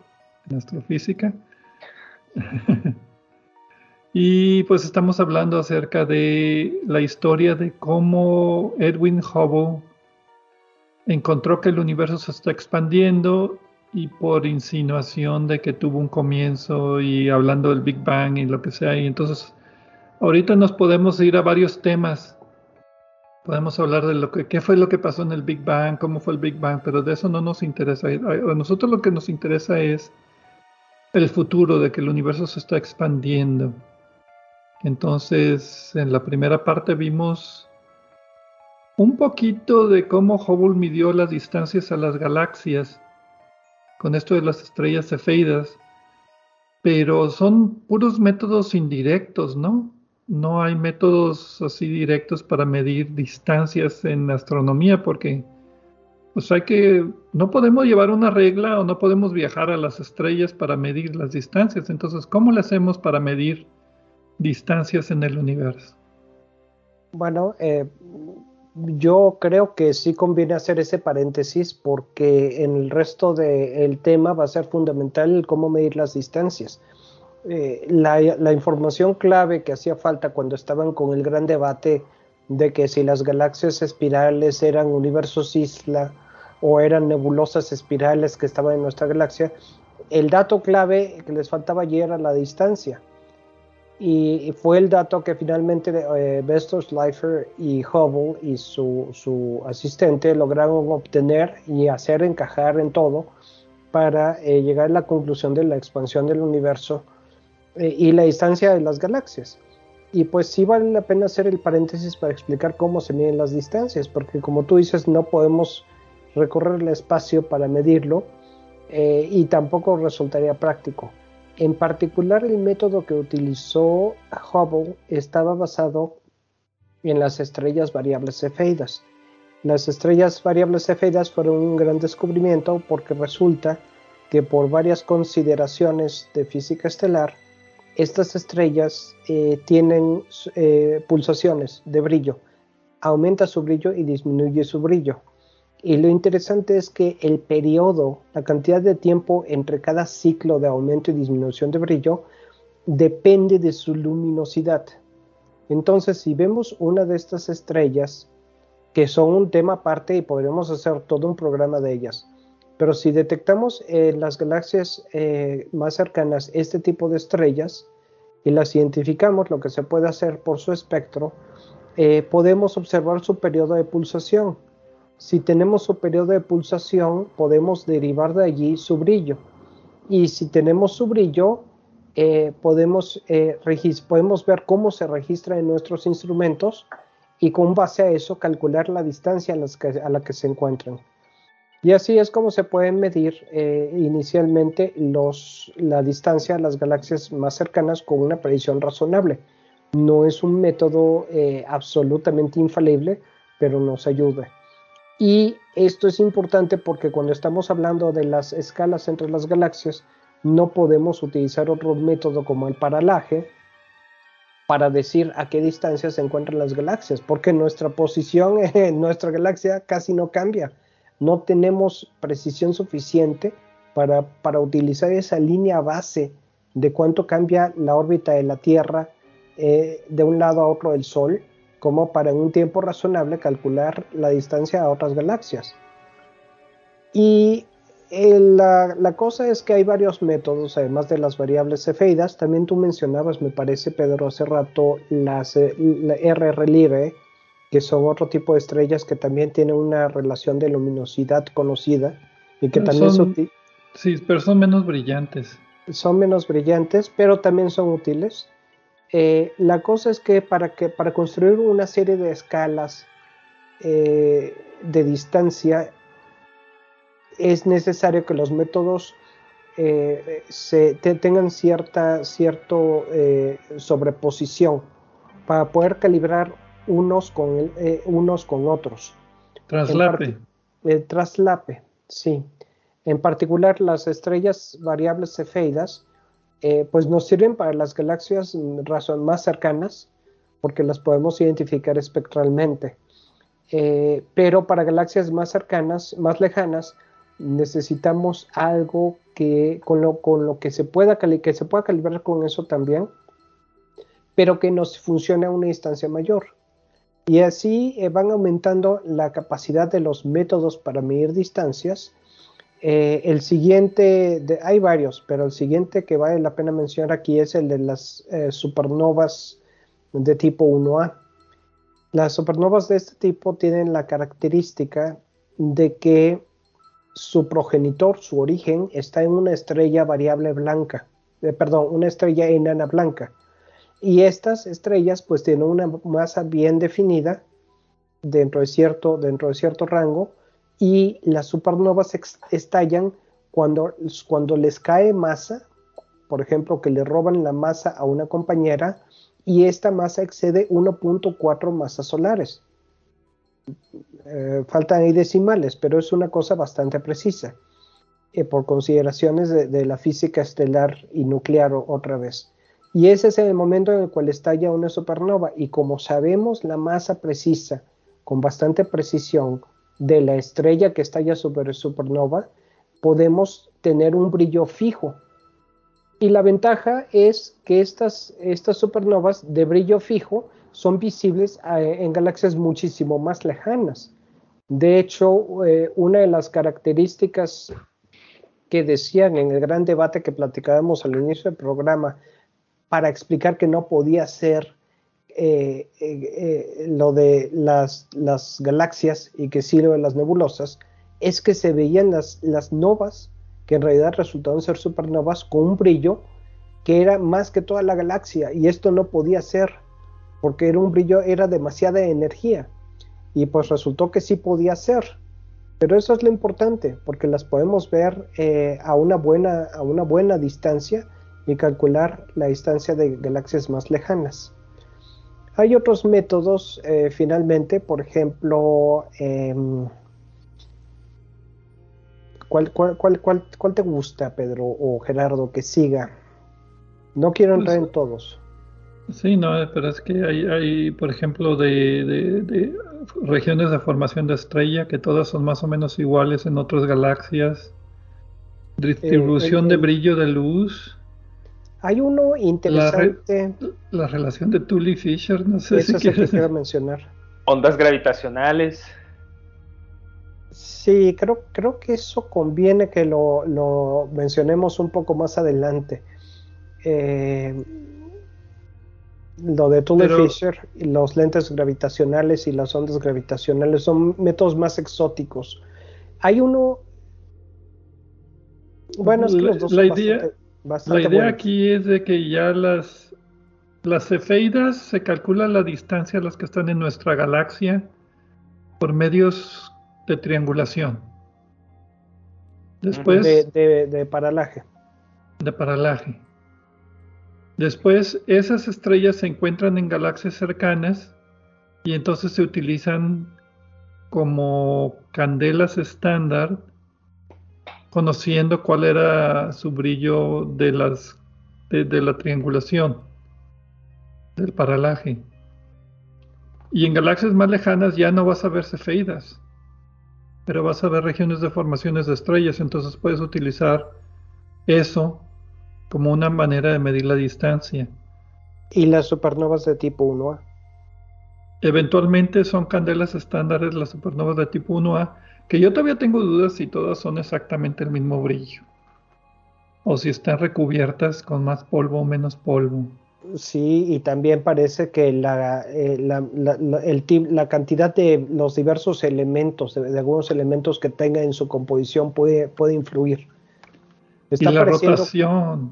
en astrofísica. y pues estamos hablando acerca de la historia de cómo Edwin Hubble encontró que el universo se está expandiendo y por insinuación de que tuvo un comienzo y hablando del Big Bang y lo que sea. Y entonces, ahorita nos podemos ir a varios temas. Podemos hablar de lo que qué fue lo que pasó en el Big Bang, cómo fue el Big Bang, pero de eso no nos interesa. A nosotros lo que nos interesa es el futuro de que el universo se está expandiendo. Entonces, en la primera parte vimos un poquito de cómo Hubble midió las distancias a las galaxias con esto de las estrellas cefeidas, pero son puros métodos indirectos, ¿no? No hay métodos así directos para medir distancias en astronomía porque pues hay que, no podemos llevar una regla o no podemos viajar a las estrellas para medir las distancias. Entonces, ¿cómo le hacemos para medir distancias en el universo? Bueno, eh, yo creo que sí conviene hacer ese paréntesis porque en el resto del tema va a ser fundamental cómo medir las distancias. Eh, la, la, información clave que hacía falta cuando estaban con el gran debate de que si las galaxias espirales eran universos isla o eran nebulosas espirales que estaban en nuestra galaxia, el dato clave que les faltaba allí era la distancia y fue el dato que finalmente eh, Bestor Schleifer y Hubble y su, asistente lograron obtener y hacer encajar en todo para eh, llegar a la conclusión de la expansión del universo eh, y la distancia de las galaxias. Y pues sí vale la pena hacer el paréntesis para explicar cómo se miden las distancias, porque como tú dices, no podemos recorrer el espacio para medirlo y tampoco resultaría práctico. En particular, el método que utilizó Hubble estaba basado en las estrellas variables cefeidas. Las estrellas variables cefeidas fueron un gran descubrimiento porque resulta que por varias consideraciones de física estelar, estas estrellas eh, tienen eh, pulsaciones de brillo. Aumenta su brillo y disminuye su brillo. Y lo interesante es que el periodo, la cantidad de tiempo entre cada ciclo de aumento y disminución de brillo, depende de su luminosidad. Entonces, si vemos una de estas estrellas, que son un tema aparte y podríamos hacer todo un programa de ellas, pero si detectamos en las galaxias eh, más cercanas este tipo de estrellas y las identificamos, lo que se puede hacer por su espectro, eh, podemos observar su periodo de pulsación si tenemos su periodo de pulsación, podemos derivar de allí su brillo. Y si tenemos su brillo, eh, podemos, eh, podemos ver cómo se registra en nuestros instrumentos y con base a eso calcular la distancia a, la que se encuentran. Y así es como se pueden medir eh, inicialmente los, la distancia a las galaxias más cercanas con una predicción razonable. No es un método absolutamente infalible, pero nos ayuda. Y esto es importante porque cuando estamos hablando de las escalas entre las galaxias, no podemos utilizar otro método como el paralaje para decir a qué distancia se encuentran las galaxias, porque nuestra posición en nuestra galaxia casi no cambia. No tenemos precisión suficiente para, para utilizar esa línea base de cuánto cambia la órbita de la Tierra eh, de un lado a otro del Sol como para en un tiempo razonable calcular la distancia a otras galaxias. Y eh, la, cosa es que hay varios métodos, además de las variables cefeidas. También tú mencionabas, me parece, Pedro, hace rato, las eh, RR Libre, que son otro tipo de estrellas que también tienen una relación de luminosidad conocida y que también son, Sí, pero son menos brillantes. Son menos brillantes, pero también son útiles. Eh, la cosa es que para, que para construir una serie de escalas eh, de distancia es necesario que los métodos eh, se, tengan cierta sobreposición para poder calibrar unos con, unos con otros. Traslape. traslape, sí. En particular, las estrellas variables cefeidas eh, pues nos sirven para las galaxias más cercanas, porque las podemos identificar espectralmente. Eh, pero para galaxias más cercanas, más lejanas, necesitamos algo que con lo, con lo que, se pueda que se pueda calibrar con eso también, pero que nos funcione a una distancia mayor. Y así eh, van aumentando la capacidad de los métodos para medir distancias eh, el siguiente, hay varios, pero el siguiente que vale la pena mencionar aquí es el de las eh, supernovas de tipo 1A. Las supernovas de este tipo tienen la característica de que su progenitor, su origen, está en una estrella variable blanca, eh, perdón, una estrella enana blanca. Y estas estrellas pues tienen una masa bien definida dentro de cierto, dentro de cierto rango y las supernovas estallan cuando, cuando les cae masa, por ejemplo, que le roban la masa a una compañera y esta masa excede 1.4 masas solares. eh, faltan ahí decimales, pero es una cosa bastante precisa, eh, por consideraciones de, la física estelar y nuclear otra vez. Y ese es el momento en el cual estalla una supernova, y como sabemos la masa precisa, con bastante precisión, de la estrella que estalla supernova, podemos tener un brillo fijo. Y la ventaja es que estas, estas supernovas de brillo fijo son visibles eh, en galaxias muchísimo más lejanas. De hecho, eh, una de las características que decían en el gran debate que platicábamos al inicio del programa para explicar que no podía ser eh, lo de las, galaxias y que de las nebulosas, es que se veían las, las novas, que en realidad resultaron ser supernovas, con un brillo que era más que toda la galaxia, y esto no podía ser porque era un brillo, era demasiada energía. Y pues resultó que sí podía ser. Pero eso es lo importante, porque las podemos ver eh, a, una buena, a una buena distancia y calcular la distancia de galaxias más lejanas. Hay otros métodos, eh, finalmente, por ejemplo, em, ¿cuál, cuál, cuál, te gusta, Pedro o Gerardo, que siga? No quiero entrar pues en todos. Sí, no, pero es que hay, hay por ejemplo, de, regiones de formación de estrella que todas son más o menos iguales en otras galaxias. Distribución de brillo de luz. Hay uno interesante. La, relación de Tully Fisher, no sé si quieres mencionar. Ondas gravitacionales. Sí, creo, creo que eso conviene que lo, lo mencionemos un poco más adelante. Eh, lo de Tully Fisher, los lentes gravitacionales y las ondas gravitacionales son métodos más exóticos. Hay uno. Bueno, es que los dos la idea, La idea aquí es de que ya las, las cefeidas se calcula la distancia a las que están en nuestra galaxia por medios de triangulación. Después. De, de paralaje. De paralaje. Después, esas estrellas se encuentran en galaxias cercanas y entonces se utilizan como candelas estándar, conociendo cuál era su brillo de, las, de, la triangulación, del paralaje. Y en galaxias más lejanas ya no vas a ver cefeidas, pero vas a ver regiones de formaciones de estrellas, entonces puedes utilizar eso como una manera de medir la distancia. ¿Y las supernovas de tipo 1A? Eventualmente son candelas estándares las supernovas de tipo 1A, que yo todavía tengo dudas si todas son exactamente el mismo brillo. O si están recubiertas con más polvo o menos polvo. Sí, y también parece que la, eh, la, cantidad de los diversos elementos, de, algunos elementos que tenga en su composición puede, puede influir. y la rotación.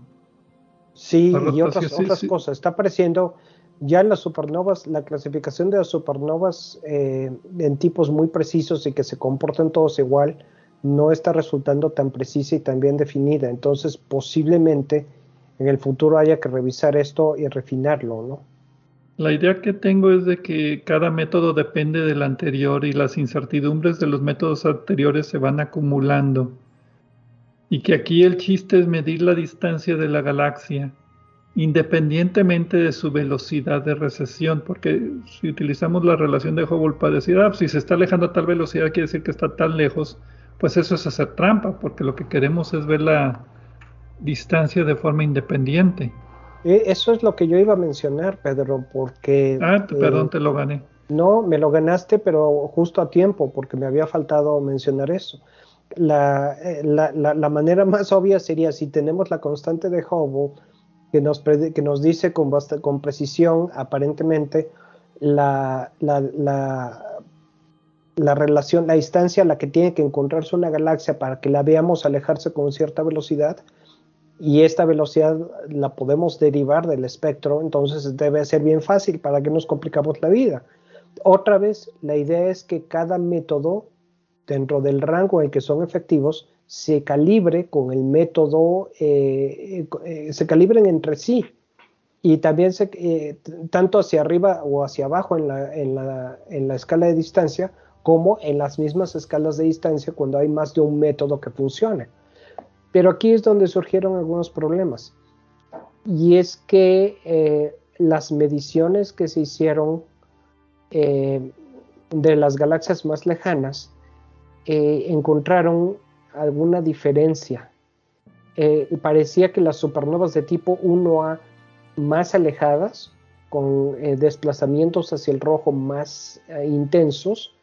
Sí, y otras, otras cosas. Está apareciendo ya en las supernovas, la clasificación de las supernovas eh, en tipos muy precisos y que se comportan todos igual, no está resultando tan precisa y tan bien definida. Entonces, posiblemente en el futuro haya que revisar esto y refinarlo, ¿no? La idea que tengo es de que cada método depende del anterior y las incertidumbres de los métodos anteriores se van acumulando. Y que aquí el chiste es medir la distancia de la galaxia, independientemente de su velocidad de recesión, porque si utilizamos la relación de Hubble para decir, ah, pues si se está alejando a tal velocidad, quiere decir que está tan lejos, pues eso es hacer trampa, porque lo que queremos es ver la distancia de forma independiente. E, eso es lo que yo iba a mencionar, Pedro, porque... Ah, perdón, eh, te lo gané. No, me lo ganaste, pero justo a tiempo, porque me había faltado mencionar eso. Eh, la, la, manera más obvia sería si tenemos la constante de Hubble que nos, que nos dice con, con precisión, aparentemente, la, la, relación, la distancia a la que tiene que encontrarse una galaxia para que la veamos alejarse con cierta velocidad, y esta velocidad la podemos derivar del espectro, entonces debe ser bien fácil para que nos complicamos la vida. Otra vez, la idea es que cada método dentro del rango en que son efectivos se calibre con el método, eh, eh, se calibren entre sí y también se, eh, tanto hacia arriba o hacia abajo en la, en, la, en la, escala de distancia como en las mismas escalas de distancia cuando hay más de un método que funcione. Pero aquí es donde surgieron algunos problemas. Y es que eh, las mediciones que se hicieron eh, de las galaxias más lejanas eh, encontraron alguna diferencia. parecía que las supernovas de tipo 1A más alejadas, con desplazamientos hacia el rojo más intensos,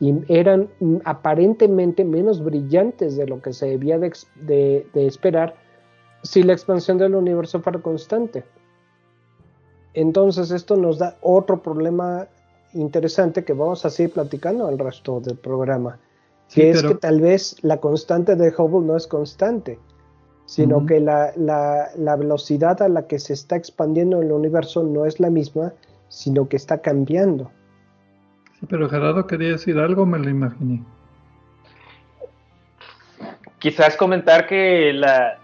y eran aparentemente menos brillantes de lo que se debía de, esperar si la expansión del universo fuera constante. Entonces esto nos da otro problema interesante que vamos a seguir platicando al resto del programa, que es que tal vez la constante de Hubble no es constante, sino que la, la, velocidad a la que se está expandiendo el universo no es la misma, sino que está cambiando pero Gerardo quería decir algo, me lo imaginé. Quizás comentar que la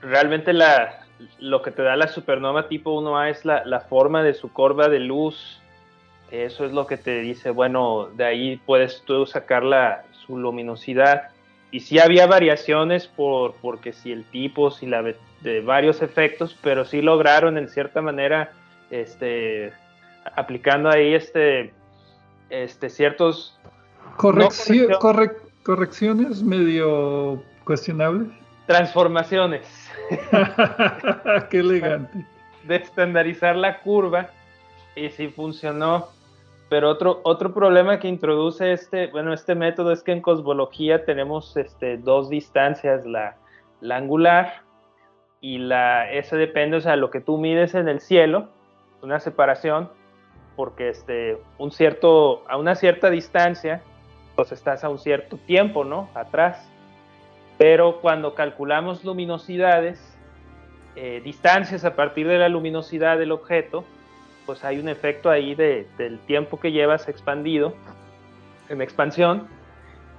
realmente la, lo que te da la supernova tipo 1A es la, forma de su curva de luz. Eso es lo que te dice, bueno, de ahí puedes tú sacar la, su luminosidad. Y sí había variaciones por, porque si el tipo, si la de varios efectos, pero sí lograron en cierta manera, este, aplicando ahí este, este, ciertos... correcciones medio cuestionables. Transformaciones. Qué elegante. De estandarizar la curva y si funcionó. Pero otro, otro problema que introduce este, bueno, este método es que en cosmología tenemos este, dos distancias, la, la angular y la, esa depende, o sea, lo que tú mides en el cielo, una separación, porque este, un cierto, a una cierta distancia, pues estás a un cierto tiempo, ¿no? Atrás. Pero cuando calculamos luminosidades, eh, distancias a partir de la luminosidad del objeto, pues hay un efecto ahí de, del tiempo que llevas expandido, en expansión,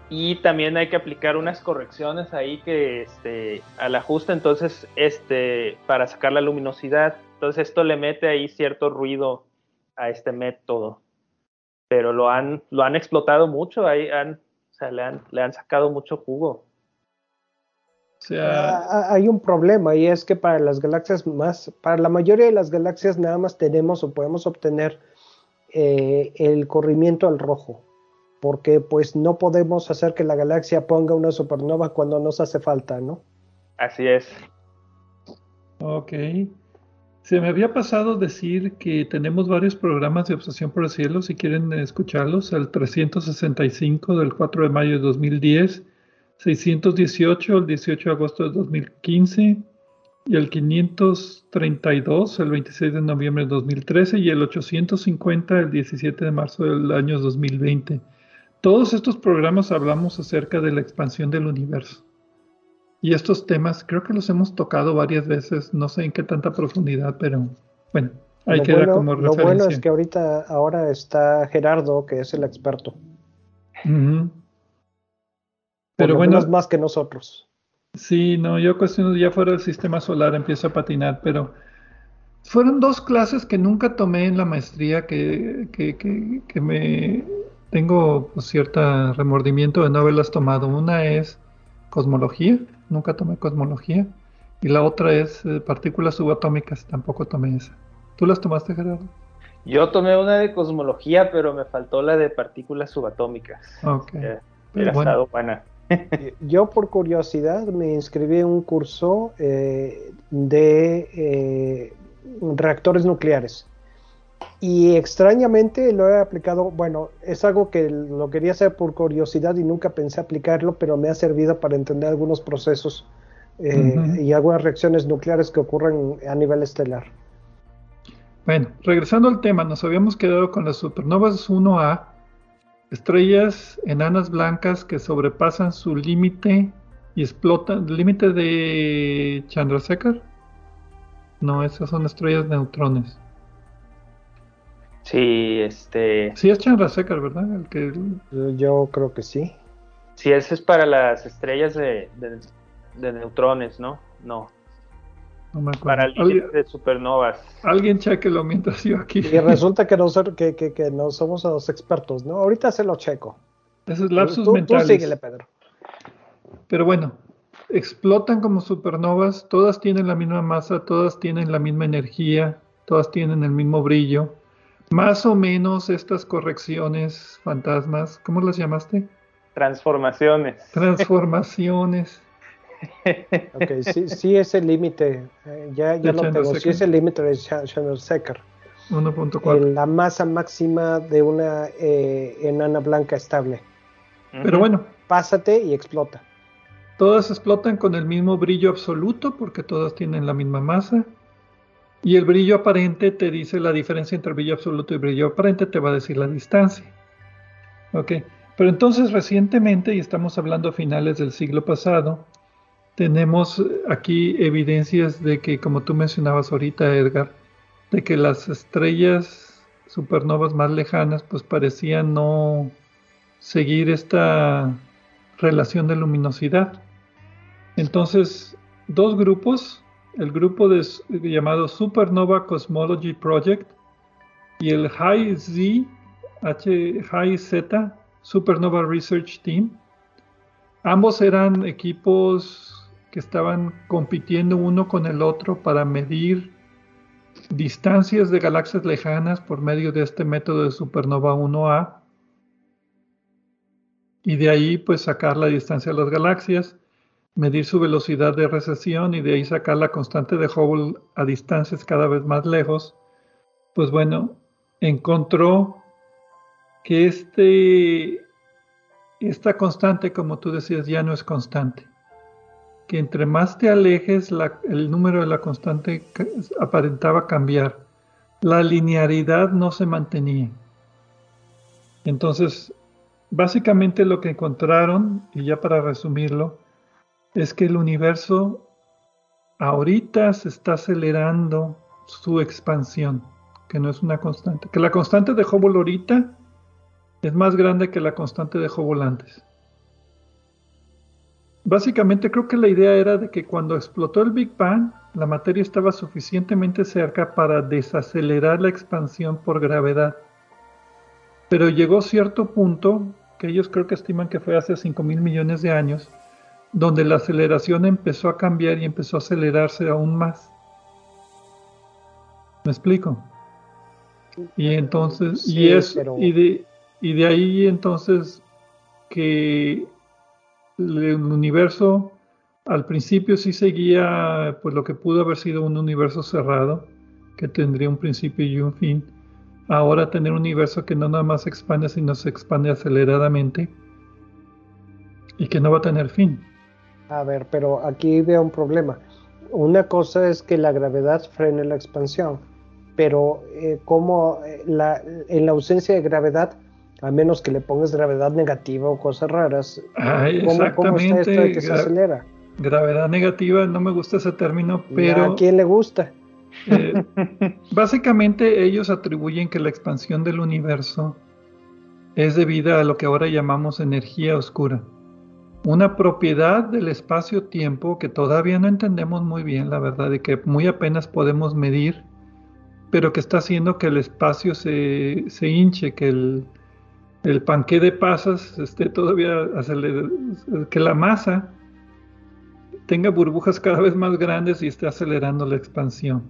y también hay que aplicar unas correcciones ahí que este, al ajuste, entonces, este, para sacar la luminosidad. Entonces esto le mete ahí cierto ruido a este método, pero lo han, lo han explotado mucho, ahí han, o sea, le, han, le han sacado mucho jugo. O sea, ah, ah, hay un problema y es que para las galaxias más, para la mayoría de las galaxias nada más tenemos o podemos obtener eh, el corrimiento al rojo, porque pues no podemos hacer que la galaxia ponga una supernova cuando nos hace falta, ¿no? Así es. Ok. Se me había pasado decir que tenemos varios programas de obsesión por el cielo, si quieren escucharlos, el 365 del 4 de mayo de 2010, 618 el 18 de agosto de 2015 y el 532 el 26 de noviembre de 2013 y el 850 el 17 de marzo del año 2020. Todos estos programas hablamos acerca de la expansión del universo. Y estos temas creo que los hemos tocado varias veces, no sé en qué tanta profundidad, pero bueno, ahí queda como referencia. Lo bueno es que ahorita, ahora está Gerardo, que es el experto. Pero bueno, más que nosotros. Sí, no, yo cuestiono ya fuera del sistema solar, empiezo a patinar, pero fueron dos clases que nunca tomé en la maestría que, que, que, que me tengo pues, cierto remordimiento de no haberlas tomado. Una es cosmología nunca tomé cosmología. Y la otra es eh, partículas subatómicas, tampoco tomé esa. ¿Tú las tomaste, Gerardo? Yo tomé una de cosmología, pero me faltó la de partículas subatómicas. Ok. Eh, estado buena. Yo por curiosidad me inscribí en un curso eh, de reactores nucleares. Y extrañamente lo he aplicado, bueno, es algo que lo quería hacer por curiosidad y nunca pensé aplicarlo, pero me ha servido para entender algunos procesos eh, y algunas reacciones nucleares que ocurren a nivel estelar. Bueno, regresando al tema, nos habíamos quedado con las supernovas 1A, estrellas enanas blancas que sobrepasan su límite y explotan, ¿el límite de Chandrasekhar? No, esas son estrellas neutrones. Sí, este. Sí, es Chandrasekhar, ¿verdad? El que... Yo creo que sí. Sí, ese es para las estrellas de, neutrones, ¿no? No. No me acuerdo. Para el de supernovas. Alguien chequelo mientras yo aquí. Y resulta que no, que, que, no somos los expertos, ¿no? Ahorita se lo checo. Esos lapsos mentales. Pedro. Pero bueno, explotan como supernovas, todas tienen la misma masa, todas tienen la misma energía, todas tienen el mismo brillo. Más o menos estas correcciones fantasmas, ¿cómo las llamaste? Transformaciones. Transformaciones. Ok, sí, sí es el límite, eh, ya, ya lo tengo, sí es el límite de Chandrasekhar. 1.4. La masa máxima de una eh, enana blanca estable. Pero bueno. Pásate y explota. Todas explotan con el mismo brillo absoluto porque todas tienen la misma masa. Y el brillo aparente te dice la diferencia entre brillo absoluto y brillo aparente, te va a decir la distancia. Ok. Pero entonces recientemente, y estamos hablando a finales del siglo pasado, tenemos aquí evidencias de que, como tú mencionabas ahorita, Edgar, de que las estrellas supernovas más lejanas pues parecían no seguir esta relación de luminosidad. Entonces, dos grupos, el grupo llamado Supernova Cosmology Project y el High Z, H, High Z Supernova Research Team, ambos eran equipos que estaban compitiendo uno con el otro para medir distancias de galaxias lejanas por medio de este método de supernova 1A y de ahí pues sacar la distancia de las galaxias, medir su velocidad de recesión y de ahí sacar la constante de Hubble a distancias cada vez más lejos, pues bueno, encontró que este, esta constante, como tú decías, ya no es constante. Que entre más te alejes, el número de la constante aparentaba cambiar. La linearidad no se mantenía. Entonces, Básicamente lo que encontraron, y ya para resumirlo, es que el universo ahorita se está acelerando su expansión, que no es una constante. Que la constante de Hubble ahorita es más grande que la constante de Hubble antes. Básicamente creo que la idea era de que cuando explotó el Big Bang, la materia estaba suficientemente cerca para desacelerar la expansión por gravedad. Pero llegó cierto punto ellos creo que estiman que fue hace 5 mil millones de años, donde la aceleración empezó a cambiar y empezó a acelerarse aún más. ¿Me explico? Y entonces, y, es, y, de, y de ahí entonces que el universo al principio sí seguía pues lo que pudo haber sido un universo cerrado, que tendría un principio y un fin, ahora tener un universo que no nada más se expande, sino se expande aceleradamente y que no va a tener fin. A ver, pero aquí veo un problema. Una cosa es que la gravedad frene la expansión, pero eh, como eh, en la ausencia de gravedad, a menos que le pongas gravedad negativa o cosas raras, ¿cómo, está esto de que se acelera? Gravedad negativa, no me gusta ese término, pero... ¿A quién le gusta? Eh, básicamente ellos atribuyen que la expansión del universo es debida a lo que ahora llamamos energía oscura, una propiedad del espacio-tiempo que todavía no entendemos muy bien, la verdad, y que muy apenas podemos medir, pero que está haciendo que el espacio se, hinche, que el, el panqué de pasas esté todavía, que la masa tenga burbujas cada vez más grandes y esté acelerando la expansión.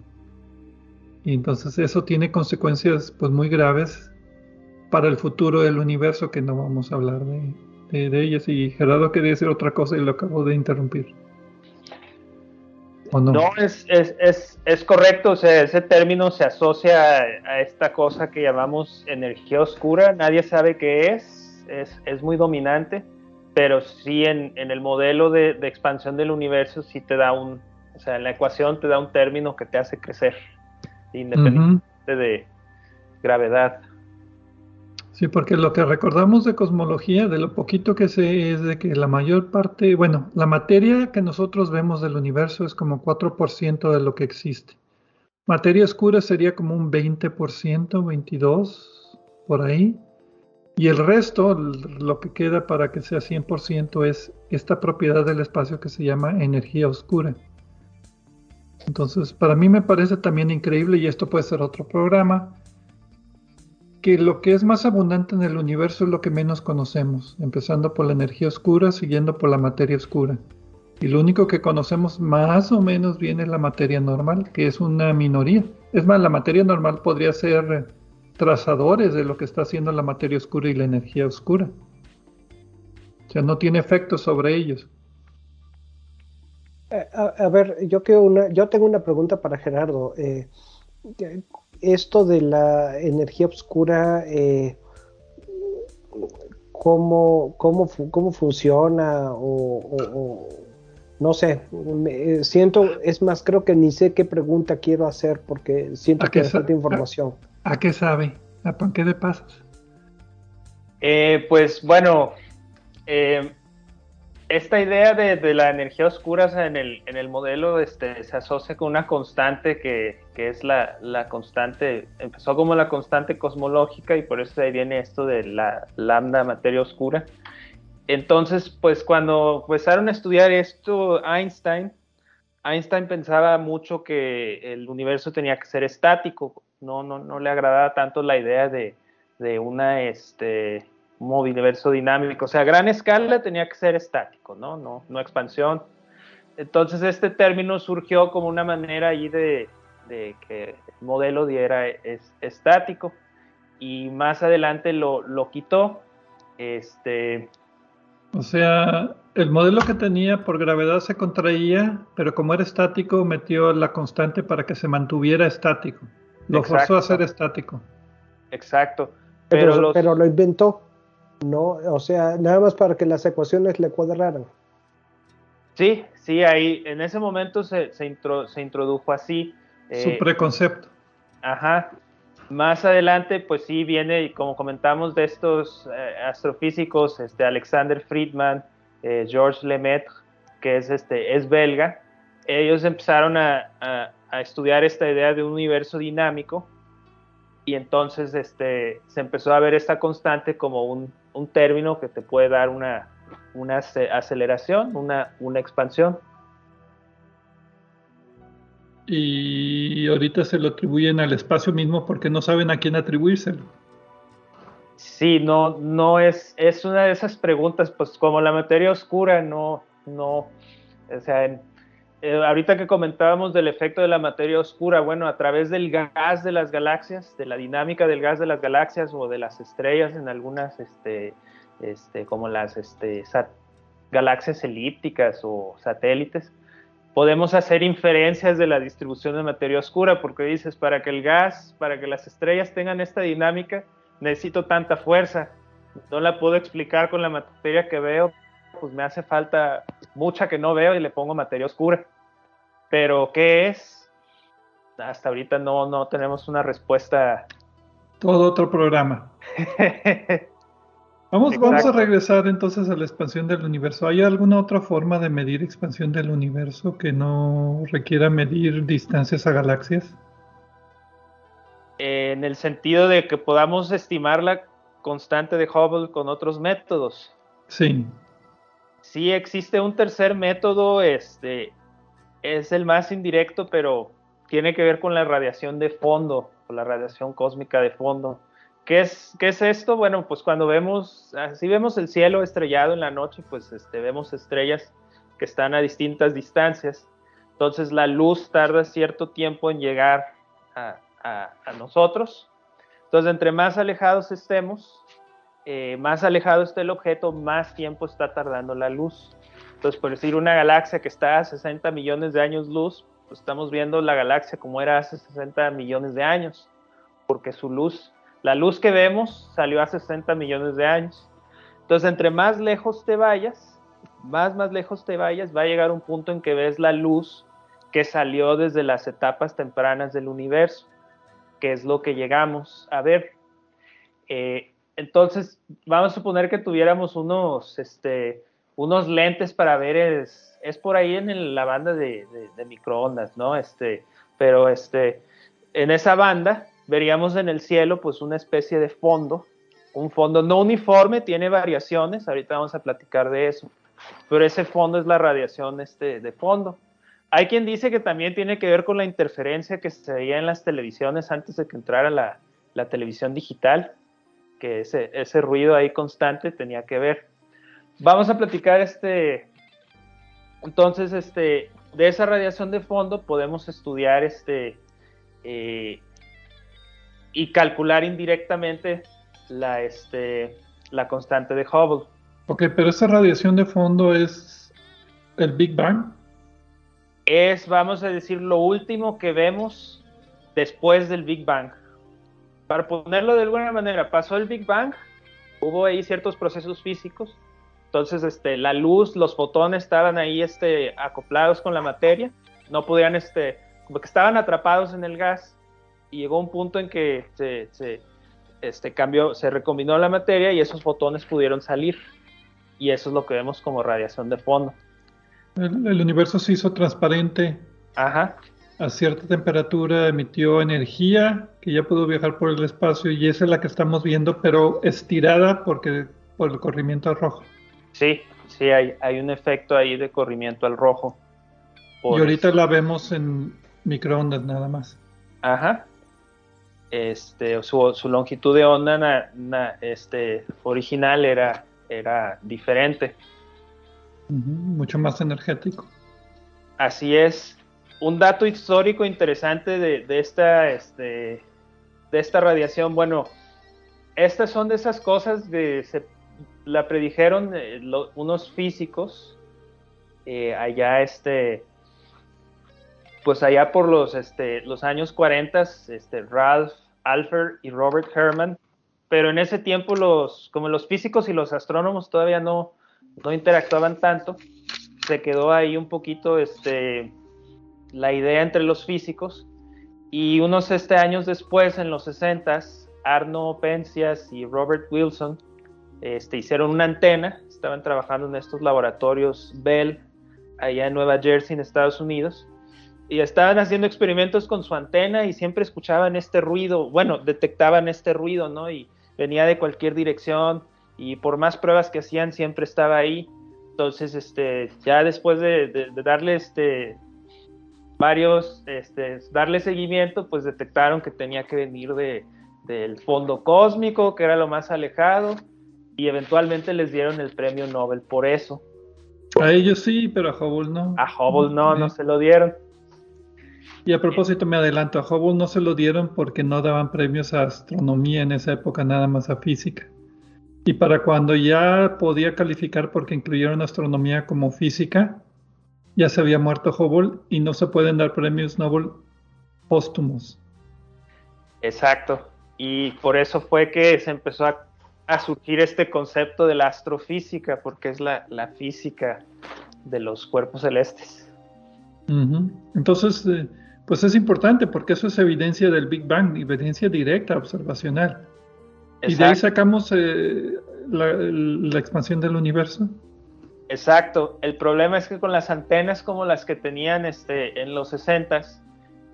Y entonces eso tiene consecuencias pues muy graves para el futuro del universo que no vamos a hablar de, de, ellas. Y Gerardo quería decir otra cosa y lo acabo de interrumpir. ¿O no? no es, es, es, es, correcto, o sea, ese término se asocia a, esta cosa que llamamos energía oscura, nadie sabe qué es, es, es muy dominante, pero sí en, en el modelo de, de, expansión del universo sí te da un, o sea, en la ecuación te da un término que te hace crecer independientemente de gravedad. Sí, porque lo que recordamos de cosmología, de lo poquito que sé, es de que la mayor parte, bueno, la materia que nosotros vemos del universo es como 4% de lo que existe. Materia oscura sería como un 20%, 22%, por ahí. Y el resto, lo que queda para que sea 100%, es esta propiedad del espacio que se llama energía oscura. Entonces, para mí me parece también increíble, y esto puede ser otro programa, que lo que es más abundante en el universo es lo que menos conocemos, empezando por la energía oscura, siguiendo por la materia oscura. Y lo único que conocemos más o menos bien es la materia normal, que es una minoría. Es más, la materia normal podría ser trazadores de lo que está haciendo la materia oscura y la energía oscura. O sea, no tiene efecto sobre ellos. Eh, a, ver, yo, una, yo tengo una pregunta para Gerardo. Eh, esto de la energía oscura, eh, ¿cómo, cómo, cómo, funciona? O, no sé, siento, es más, creo que ni sé qué pregunta quiero hacer porque siento que falta información. ¿A, qué sabe? ¿A qué le pasas? Eh, pues bueno, eh, esta idea de, la energía oscura en el, modelo este, se asocia con una constante que, es la, la, constante, empezó como la constante cosmológica y por eso ahí viene esto de la lambda materia oscura. Entonces, pues cuando empezaron a estudiar esto, Einstein, Einstein pensaba mucho que el universo tenía que ser estático, no, no, no le agradaba tanto la idea de, de una, este, universo dinámico. O sea, a gran escala tenía que ser estático, ¿no? No, no expansión. Entonces este término surgió como una manera ahí de, que el modelo diera es, estático y más adelante lo, lo quitó. Este, o sea, el modelo que tenía por gravedad se contraía, pero como era estático, metió la constante para que se mantuviera estático. Lo forzó a ser estático. Exacto. Pero, pero lo inventó. ¿No? O sea, nada más para que las ecuaciones le cuadraran. Sí, sí, ahí en ese momento se, se, introdujo así. Su eh, preconcepto. Ajá. Más adelante, pues sí, viene, como comentamos, de estos eh, astrofísicos, este, Alexander Friedman, eh, Georges Lemaitre, que es, este, es belga. Ellos empezaron a, a estudiar esta idea de un universo dinámico y entonces este, se empezó a ver esta constante como un, un término que te puede dar una, una aceleración, una, una expansión. Y ahorita se lo atribuyen al espacio mismo porque no saben a quién atribuírselo. Sí, no, no es, es una de esas preguntas, pues como la materia oscura, no, no, o sea, eh, ahorita que comentábamos del efecto de la materia oscura, bueno, a través del gas de las galaxias, de la dinámica del gas de las galaxias o de las estrellas en algunas, este, este, como las este, galaxias elípticas o satélites, podemos hacer inferencias de la distribución de materia oscura, porque dices, para que el gas, para que las estrellas tengan esta dinámica, necesito tanta fuerza, no la puedo explicar con la materia que veo, pues me hace falta mucha que no veo y le pongo materia oscura. Pero ¿qué es? Hasta ahorita no, no tenemos una respuesta. Todo otro programa. vamos, vamos a regresar entonces a la expansión del universo. ¿Hay alguna otra forma de medir expansión del universo que no requiera medir distancias a galaxias? En el sentido de que podamos estimar la constante de Hubble con otros métodos. Sí. Sí existe un tercer método, este, es el más indirecto, pero tiene que ver con la radiación de fondo, con la radiación cósmica de fondo. ¿Qué es, qué es esto? Bueno, pues cuando vemos, si vemos el cielo estrellado en la noche, pues este, vemos estrellas que están a distintas distancias. Entonces la luz tarda cierto tiempo en llegar a, nosotros. Entonces, entre más alejados estemos, eh, más alejado esté el objeto, más tiempo está tardando la luz. Entonces, por decir una galaxia que está a 60 millones de años luz, pues estamos viendo la galaxia como era hace 60 millones de años, porque su luz, la luz que vemos salió hace 60 millones de años. Entonces, entre más lejos te vayas, más, más lejos te vayas, va a llegar un punto en que ves la luz que salió desde las etapas tempranas del universo, que es lo que llegamos a ver. Eh, entonces, vamos a suponer que tuviéramos unos, este, unos lentes para ver es, es por ahí en la banda de, microondas, ¿no? Este, pero este, en esa banda veríamos en el cielo pues una especie de fondo, un fondo no uniforme, tiene variaciones, ahorita vamos a platicar de eso, pero ese fondo es la radiación este, de fondo. Hay quien dice que también tiene que ver con la interferencia que se veía en las televisiones antes de que entrara la, la televisión digital, que ese, ese ruido ahí constante tenía que ver. Vamos a platicar este, entonces, este, de esa radiación de fondo podemos estudiar este, eh, y calcular indirectamente la, este, la constante de Hubble. Ok, pero esa radiación de fondo es el Big Bang. Es, vamos a decir, lo último que vemos después del Big Bang. Para ponerlo de alguna manera, pasó el Big Bang, hubo ahí ciertos procesos físicos, entonces este, la luz, los fotones estaban ahí este, acoplados con la materia, no podían, este, como que estaban atrapados en el gas, y llegó un punto en que se, se este, cambió, se recombinó la materia y esos fotones pudieron salir. Y eso es lo que vemos como radiación de fondo. El, universo se hizo transparente. Ajá. A cierta temperatura emitió energía que ya pudo viajar por el espacio y esa es la que estamos viendo, pero estirada porque, por el corrimiento al rojo. Sí, sí, hay, hay un efecto ahí de corrimiento al rojo. Y ahorita la vemos en microondas nada más. Ajá. Este, su, su longitud de onda este, original era era diferente. mucho más energético. Así es. Un dato histórico interesante de, esta, este, de esta radiación, bueno, estas son de esas cosas de, se, la predijeron eh, unos físicos eh, allá, este, pues allá por los, este, los años 40, este, Ralph Alfer y Robert Herman pero en ese tiempo los, como los físicos y los astrónomos todavía no, no interactuaban tanto, se quedó ahí un poquito este, la idea entre los físicos y unos este, años después, en los 60, Arno Penzias y Robert Wilson este, hicieron una antena, estaban trabajando en estos laboratorios Bell, allá en Nueva Jersey, en Estados Unidos, y estaban haciendo experimentos con su antena y siempre escuchaban este ruido, bueno, detectaban este ruido, ¿no? Y venía de cualquier dirección y por más pruebas que hacían siempre estaba ahí. Entonces, este, ya después de, darle este, varios, este, darle seguimiento, pues detectaron que tenía que venir de, del fondo cósmico, que era lo más alejado, y eventualmente les dieron el premio Nobel por eso. A ellos sí, pero a Hubble no. A Hubble no, no se lo dieron. Y a propósito, me adelanto, a Hubble no se lo dieron porque no daban premios a astronomía en esa época, nada más a física. Y para cuando ya podía calificar porque incluyeron astronomía como física, ya se había muerto Hubble y no se pueden dar premios Nobel póstumos. Exacto. Y por eso fue que se empezó a, surgir este concepto de la astrofísica, porque es la, física de los cuerpos celestes. Entonces, eh, pues es importante porque eso es evidencia del Big Bang, evidencia directa, observacional. Y de ahí sacamos eh, la, expansión del universo. Exacto. El problema es que con las antenas como las que tenían este, en los 60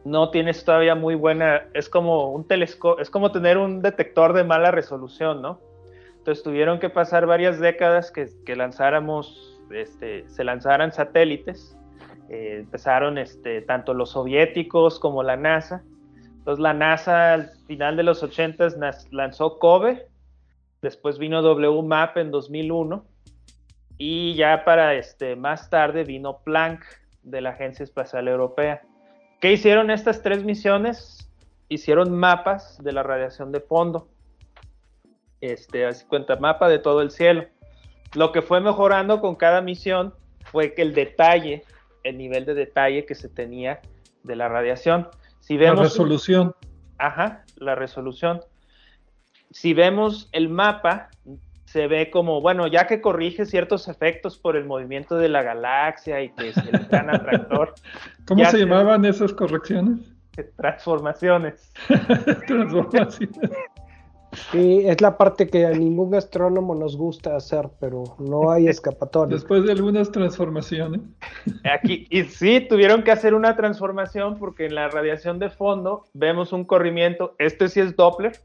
no tienes todavía muy buena, es como un telescopio, es como tener un detector de mala resolución, ¿no? Entonces tuvieron que pasar varias décadas que, que lanzáramos, este, se lanzaran satélites eh, empezaron este, tanto los soviéticos como la NASA. Entonces la NASA al final de los 80 lanzó COBE, después vino WMAP en 2001 y ya para este, más tarde vino Planck de la Agencia Espacial Europea. ¿Qué hicieron estas tres misiones? Hicieron mapas de la radiación de fondo. Este, así cuenta, mapa de todo el cielo. Lo que fue mejorando con cada misión fue que el detalle el nivel de detalle que se tenía de la radiación. Si vemos, la resolución. Ajá, la resolución. Si vemos el mapa, se ve como, bueno, ya que corrige ciertos efectos por el movimiento de la galaxia y que es el gran atractor. ¿Cómo se llamaban esas correcciones? Transformaciones. Transformaciones. Sí, es la parte que a ningún astrónomo nos gusta hacer, pero no hay escapatoria. Después de algunas transformaciones. Aquí, y sí, tuvieron que hacer una transformación porque en la radiación de fondo vemos un corrimiento. Este sí es Doppler.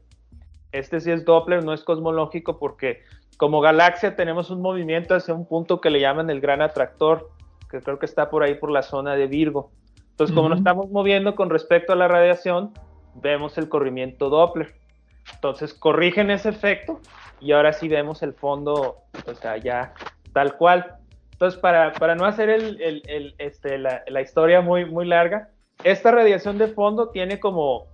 Este sí es Doppler, no es cosmológico porque como galaxia tenemos un movimiento hacia un punto que le llaman el gran atractor, que creo que está por ahí por la zona de Virgo. Entonces, como nos estamos moviendo con respecto a la radiación, vemos el corrimiento Doppler Entonces corrigen ese efecto y ahora sí vemos el fondo, o sea, ya tal cual. Entonces, para, para no hacer el, el, este, la, la, historia muy, muy larga, esta radiación de fondo tiene como,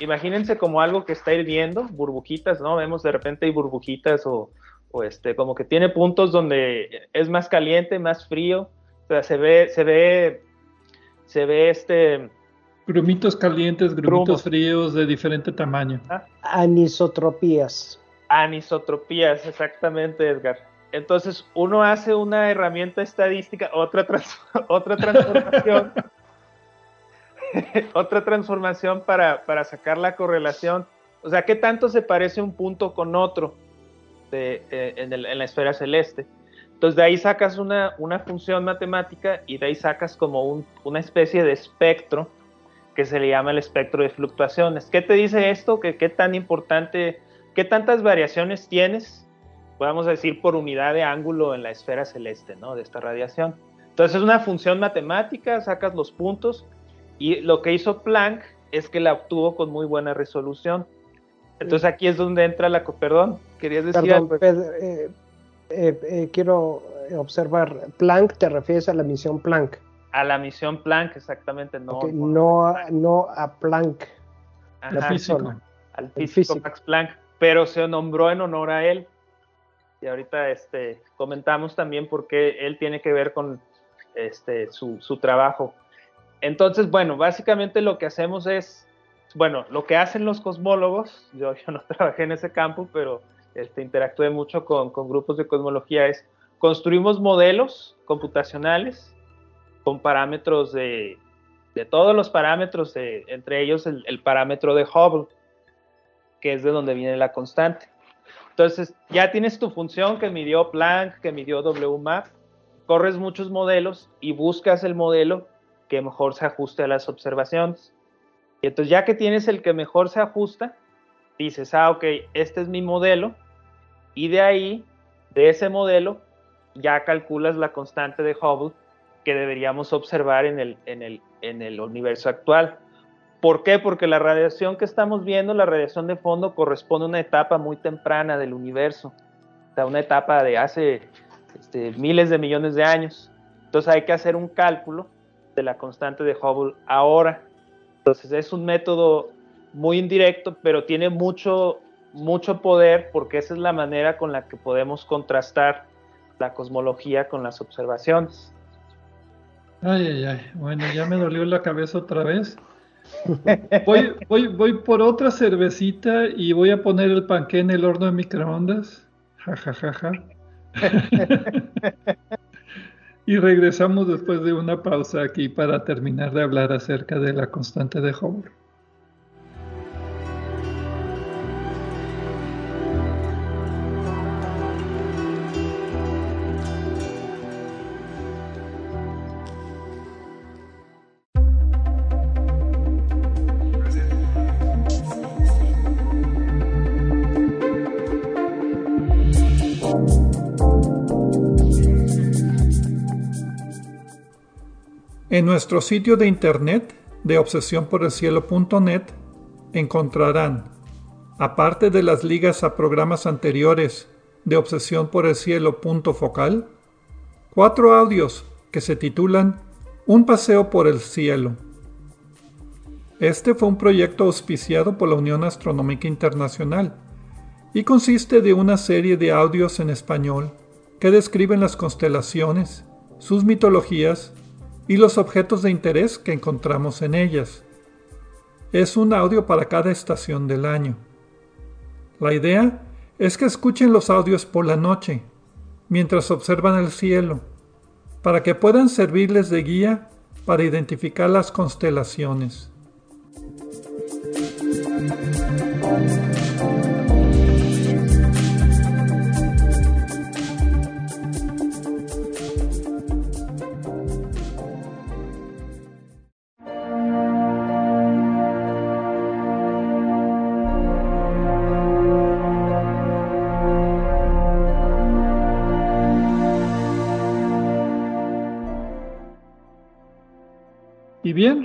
imagínense como algo que está hirviendo, burbujitas, ¿no? Vemos de repente hay burbujitas o, o este, como que tiene puntos donde es más caliente, más frío, o sea, se ve, se ve, se ve este... Grumitos calientes, grumitos fríos de diferente tamaño. Ah. Anisotropías. Anisotropías, exactamente, Edgar. Entonces uno hace una herramienta estadística, otra, otra transformación, otra transformación para, para, sacar la correlación. O sea, ¿qué tanto se parece un punto con otro eh, en, la esfera celeste? Entonces de ahí sacas una, una función matemática y de ahí sacas como un, una especie de espectro que se le llama el espectro de fluctuaciones. ¿Qué te dice esto? ¿Que qué tan importante, qué tantas variaciones tienes podemos decir, por unidad de ángulo en la esfera celeste, ¿no? De esta radiación. Entonces es una función matemática, sacas los puntos y lo que hizo Planck es que la obtuvo con muy buena resolución. Entonces aquí es donde entra la... Perdón, querías decir Perdón, Pedro, eh, eh, eh, quiero observar, Planck te refieres a la misión Planck. A la misión Planck, exactamente, no. no, a, no a Planck, la físico. Al físico Max Planck, pero se nombró en honor a él y ahorita este, comentamos también por qué él tiene que ver con este, su, su, trabajo. Entonces, bueno, básicamente lo que hacemos es, bueno, lo que hacen los cosmólogos, yo, no trabajé en ese campo, pero este, interactué mucho con, grupos de cosmología, es construimos modelos computacionales con parámetros de, todos los parámetros, entre ellos el, el parámetro de Hubble, que es de donde viene la constante. Entonces, ya tienes tu función que midió Planck, que midió WMAP, corres muchos modelos y buscas el modelo que mejor se ajuste a las observaciones. Y entonces, ya que tienes el que mejor se ajusta, dices, ah, ok, este es mi modelo, y de ahí, de ese modelo, ya calculas la constante de Hubble que deberíamos observar en el, en el, en el universo actual. ¿Por qué? Porque la radiación que estamos viendo, la radiación de fondo, corresponde a una etapa muy temprana del universo, o sea, una etapa de hace este, miles de millones de años. Entonces hay que hacer un cálculo de la constante de Hubble ahora. Entonces es un método muy indirecto, pero tiene mucho, mucho poder porque esa es la manera con la que podemos contrastar la cosmología con las observaciones. Ay, ay, ay. Bueno, ya me dolió la cabeza otra vez. Voy, voy, voy por otra cervecita y voy a poner el panqué en el horno de microondas. Ja, ja, ja, ja. y regresamos después de una pausa aquí para terminar de hablar acerca de la constante de Hubble. En nuestro sitio de internet de obsesiónporelcielo.net encontrarán, aparte de las ligas a programas anteriores de Obsesión por el Cielo focal, cuatro audios que se titulan Un paseo por el cielo. Este fue un proyecto auspiciado por la Unión Astronómica Internacional y consiste de una serie de audios en español que describen las constelaciones, sus mitologías y los objetos de interés que encontramos en ellas. Es un audio para cada estación del año. La idea es que escuchen los audios por la noche, mientras observan el cielo, para que puedan servirles de guía para identificar las constelaciones.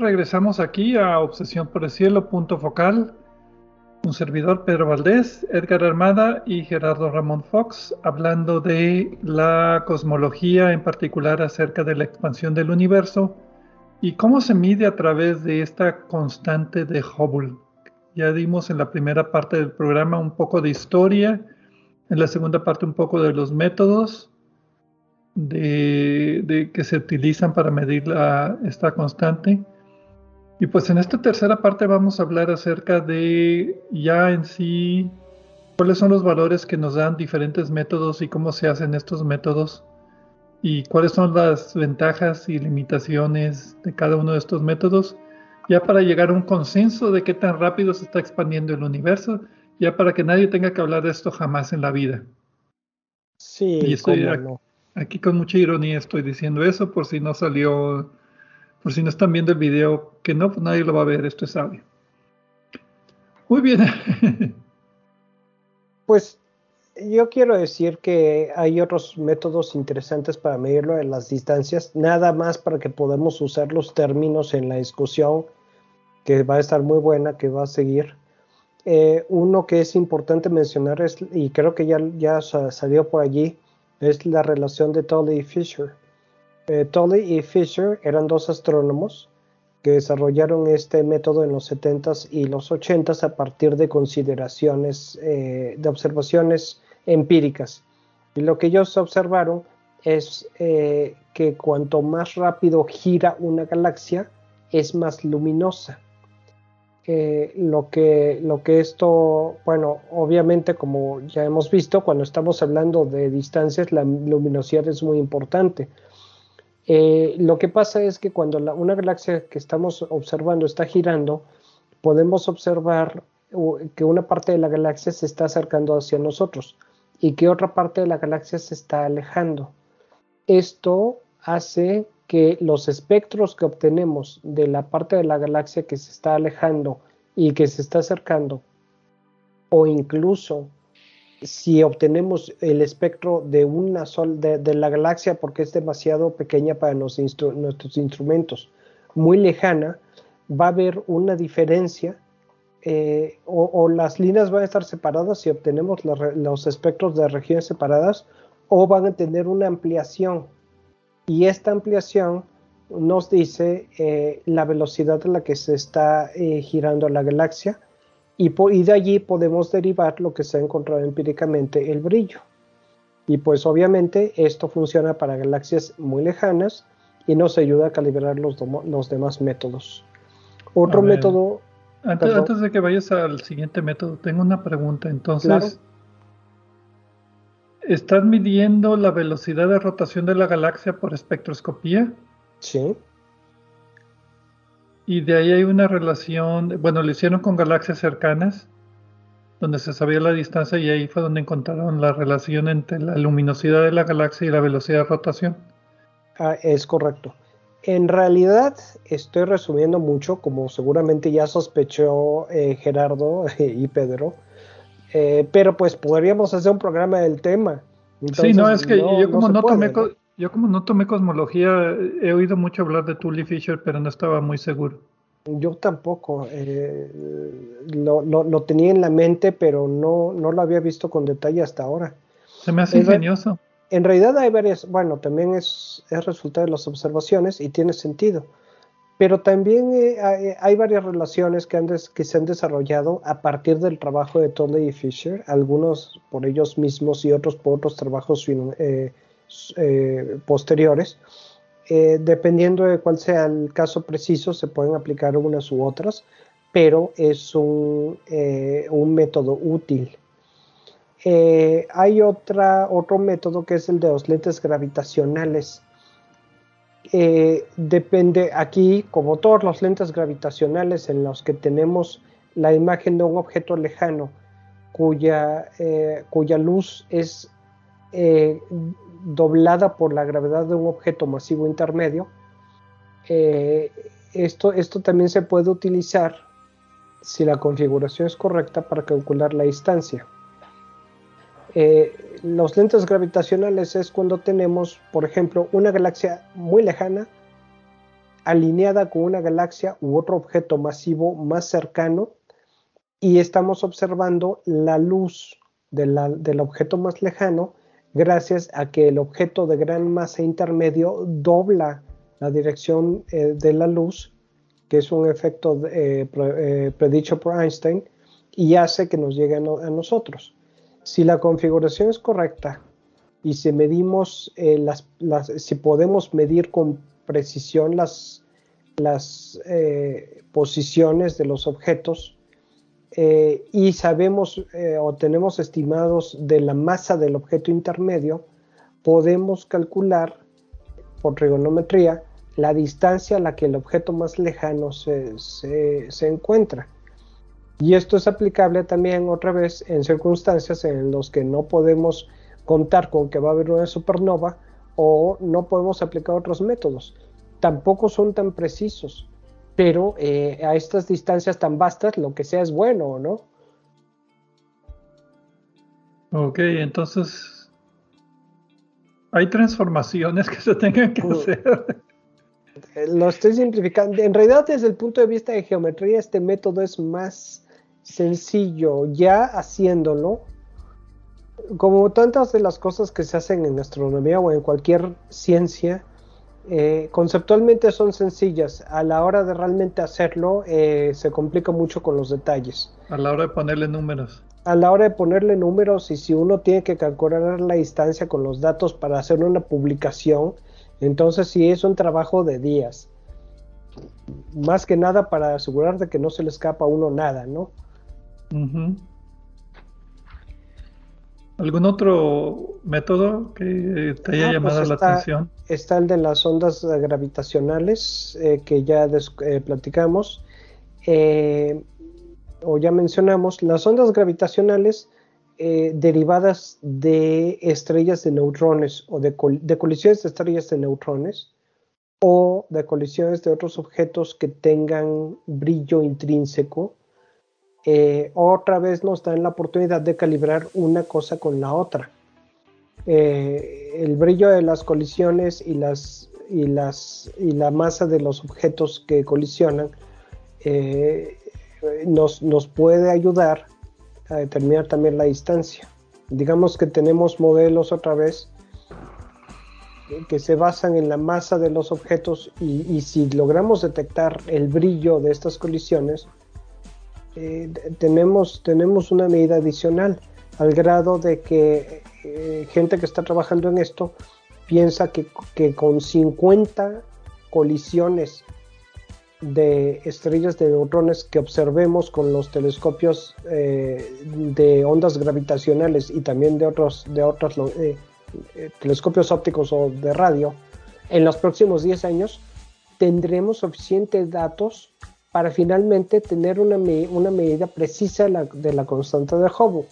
Regresamos aquí a Obsesión por el Cielo, punto focal. un servidor Pedro Valdés, Edgar Armada y Gerardo Ramón Fox, hablando de la cosmología, en particular acerca de la expansión del universo y cómo se mide a través de esta constante de Hubble. Ya dimos en la primera parte del programa un poco de historia, en la segunda parte un poco de los métodos de, que se utilizan para medir esta constante. Y pues en esta tercera parte vamos a hablar acerca de ya en sí cuáles son los valores que nos dan diferentes métodos y cómo se hacen estos métodos y cuáles son las ventajas y limitaciones de cada uno de estos métodos, ya para llegar a un consenso de qué tan rápido se está expandiendo el universo, ya para que nadie tenga que hablar de esto jamás en la vida. Sí, y estoy aquí con mucha ironía estoy diciendo eso por si no salió por si no están viendo el video, que no, pues nadie lo va a ver, esto es audio. Muy bien. pues yo quiero decir que hay otros métodos interesantes para medirlo en las distancias, nada más para que podamos usar los términos en la discusión, que va a estar muy buena, que va a seguir. Eh, uno que es importante mencionar es, y creo que ya, ya salió por allí, es la relación de Tolley y Fisher. Eh, Tolley y Fisher eran dos astrónomos que desarrollaron este método en los 70s y los 80s a partir de consideraciones, eh, de observaciones empíricas. Y lo que ellos observaron es eh, que cuanto más rápido gira una galaxia, es más luminosa. que, lo que esto, bueno, obviamente como ya hemos visto, cuando estamos hablando de distancias, la luminosidad es muy importante. Eh, lo que pasa es que cuando una galaxia que estamos observando está girando, podemos observar que una parte de la galaxia se está acercando hacia nosotros y que otra parte de la galaxia se está alejando. Esto hace que los espectros que obtenemos de la parte de la galaxia que se está alejando y que se está acercando, o incluso si obtenemos el espectro de una de, la galaxia porque es demasiado pequeña para nuestros instrumentos, muy lejana, va a haber una diferencia eh, o, las líneas van a estar separadas si obtenemos los espectros de regiones separadas o van a tener una ampliación. Y esta ampliación nos dice eh, la velocidad a la que se está eh, girando la galaxia y, de allí podemos derivar lo que se ha encontrado empíricamente, el brillo. Y pues obviamente esto funciona para galaxias muy lejanas y nos ayuda a calibrar los, los demás métodos. Otro método... Antes, de que vayas al siguiente método, tengo una pregunta. Entonces, ¿estás midiendo la velocidad de rotación de la galaxia por espectroscopía? Sí. Y de ahí hay una relación, bueno, lo hicieron con galaxias cercanas, donde se sabía la distancia y ahí fue donde encontraron la relación entre la luminosidad de la galaxia y la velocidad de rotación. Ah, es correcto. En realidad estoy resumiendo mucho, como seguramente ya sospechó eh, Gerardo y Pedro, eh, pero pues podríamos hacer un programa del tema. sí, no, es que yo como no, tomé, yo como no tomé cosmología, he oído mucho hablar de Tully Fisher, pero no estaba muy seguro. Yo tampoco. Eh, lo, tenía en la mente, pero no, no lo había visto con detalle hasta ahora. Se me hace ingenioso. En realidad hay varias, bueno, también es, es resultado de las observaciones y tiene sentido. Pero también eh, hay, varias relaciones que, han que se han desarrollado a partir del trabajo de Tolley y Fisher, algunos por ellos mismos y otros por otros trabajos eh, eh, posteriores. Eh, dependiendo de cuál sea el caso preciso, se pueden aplicar unas u otras, pero es un, eh, método útil. hay otra, otro método que es el de los lentes gravitacionales. depende aquí, como todos los lentes gravitacionales en los que tenemos la imagen de un objeto lejano cuya, cuya luz es doblada por la gravedad de un objeto masivo intermedio. Eh, esto, esto también se puede utilizar si la configuración es correcta para calcular la distancia. Eh, los lentes gravitacionales es cuando tenemos, por ejemplo, una galaxia muy lejana alineada con una galaxia u otro objeto masivo más cercano y estamos observando la luz del objeto más lejano gracias a que el objeto de gran masa intermedio dobla la dirección eh, de la luz, que es un efecto eh, eh, predicho por Einstein, y hace que nos llegue a, nosotros. Si la configuración es correcta y si medimos las, si podemos medir con precisión las, las posiciones de los objetos, eh, y sabemos eh, o tenemos estimados de la masa del objeto intermedio, podemos calcular por trigonometría la distancia a la que el objeto más lejano se, se, encuentra. Y esto es aplicable también otra vez en circunstancias en las que no podemos contar con que va a haber una supernova o no podemos aplicar otros métodos. Tampoco son tan precisos pero eh, a estas distancias tan vastas lo que sea es bueno, ¿no? Ok, entonces hay transformaciones que se tengan que hacer. Lo estoy simplificando. En realidad, desde el punto de vista de geometría, este método es más sencillo. Ya haciéndolo, como tantas de las cosas que se hacen en astronomía o en cualquier ciencia, eh, conceptualmente son sencillas, a la hora de realmente hacerlo eh, se complica mucho con los detalles. A la hora de ponerle números. A la hora de ponerle números y si uno tiene que calcular la distancia con los datos para hacer una publicación, entonces sí es un trabajo de días. Más que nada para asegurar de que no se le escapa a uno nada, ¿no? ¿Algún otro método que te haya ah, pues llamado la atención? Está el de las ondas gravitacionales eh, que ya eh, platicamos. Eh, o ya mencionamos, las ondas gravitacionales derivadas de estrellas de neutrones o de, de colisiones de estrellas de neutrones o de colisiones de otros objetos que tengan brillo intrínseco eh, otra vez nos dan la oportunidad de calibrar una cosa con la otra. Eh, el brillo de las colisiones y, la masa de los objetos que colisionan eh, nos puede ayudar a determinar también la distancia. Digamos que tenemos modelos otra vez que se basan en la masa de los objetos y, si logramos detectar el brillo de estas colisiones, eh, tenemos, tenemos una medida adicional al grado de que eh, gente que está trabajando en esto piensa que, con 50 colisiones de estrellas de neutrones que observemos con los telescopios eh, de ondas gravitacionales y también de otros, de otros telescopios ópticos o de radio, en los próximos 10 años tendremos suficientes datos para finalmente tener una, una medida precisa de la constante de Hubble.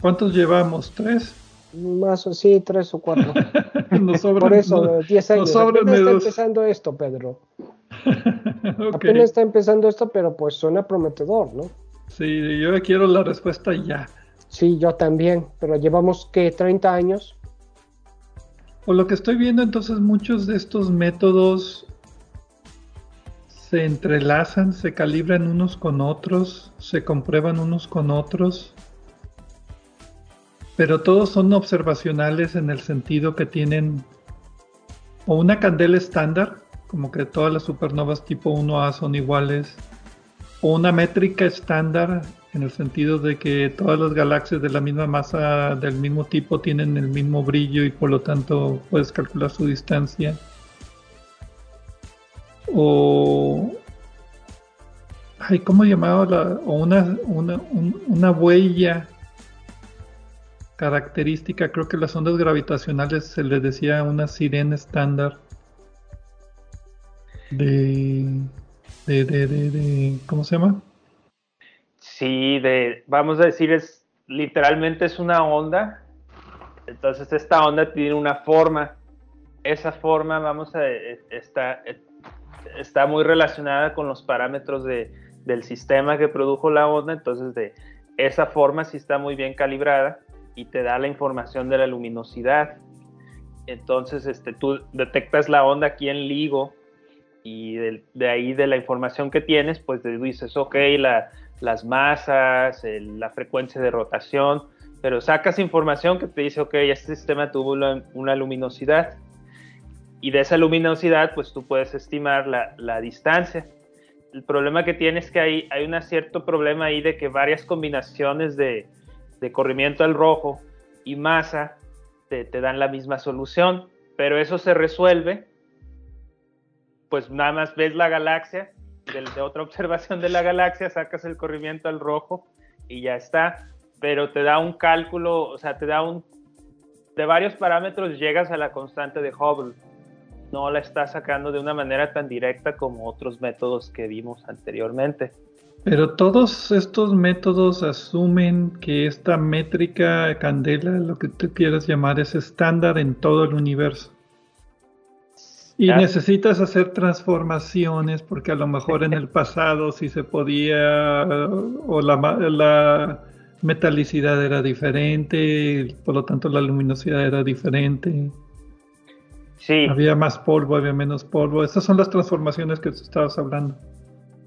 ¿Cuántos llevamos? ¿Tres? Más o sí, tres o cuatro. Por eso, diez años. Apenas está empezando esto, Pedro. Apenas está empezando esto, pero pues suena prometedor, ¿no? Sí, yo quiero la respuesta ya. Sí, yo también, pero llevamos que 30 años. Por lo que estoy viendo, entonces muchos de estos métodos se entrelazan, se calibran unos con otros, se comprueban unos con otros, pero todos son observacionales en el sentido que tienen o una candela estándar, como que todas las supernovas tipo 1A son iguales, o una métrica estándar en el sentido de que todas las galaxias de la misma masa, del mismo tipo, tienen el mismo brillo y por lo tanto puedes calcular su distancia o ay, ¿cómo llamaba la, o una, una, una huella característica? Creo que las ondas gravitacionales se le decía una sirena estándar de, de, de, de, ¿cómo se llama? Sí, de, vamos a decir, es literalmente es una onda. Entonces esta onda tiene una forma. Esa forma, vamos a, está, está muy relacionada con los parámetros de, del sistema que produjo la onda, entonces de esa forma sí está muy bien calibrada y te da la información de la luminosidad. Entonces este, tú detectas la onda aquí en LIGO y de, ahí de la información que tienes, pues dices, ok, las masas, la frecuencia de rotación, pero sacas información que te dice, ok, este sistema tuvo una, luminosidad y de esa luminosidad, pues tú puedes estimar la, distancia. El problema que tienes es que hay, hay un cierto problema ahí de que varias combinaciones de, de corrimiento al rojo y masa te, te, dan la misma solución, pero eso se resuelve, pues nada más ves la galaxia, de, de otra observación de la galaxia, sacas el corrimiento al rojo y ya está pero te da un cálculo, o sea, te da un... De varios parámetros llegas a la constante de Hubble. No la estás sacando de una manera tan directa como otros métodos que vimos anteriormente. Pero todos estos métodos asumen que esta métrica candela, lo que tú quieras llamar, es estándar en todo el universo. Y necesitas hacer transformaciones porque a lo mejor en el pasado sí se podía, o la, la metalicidad era diferente, por lo tanto la luminosidad era diferente. Sí. Había más polvo, había menos polvo. Estas son las transformaciones que estabas hablando.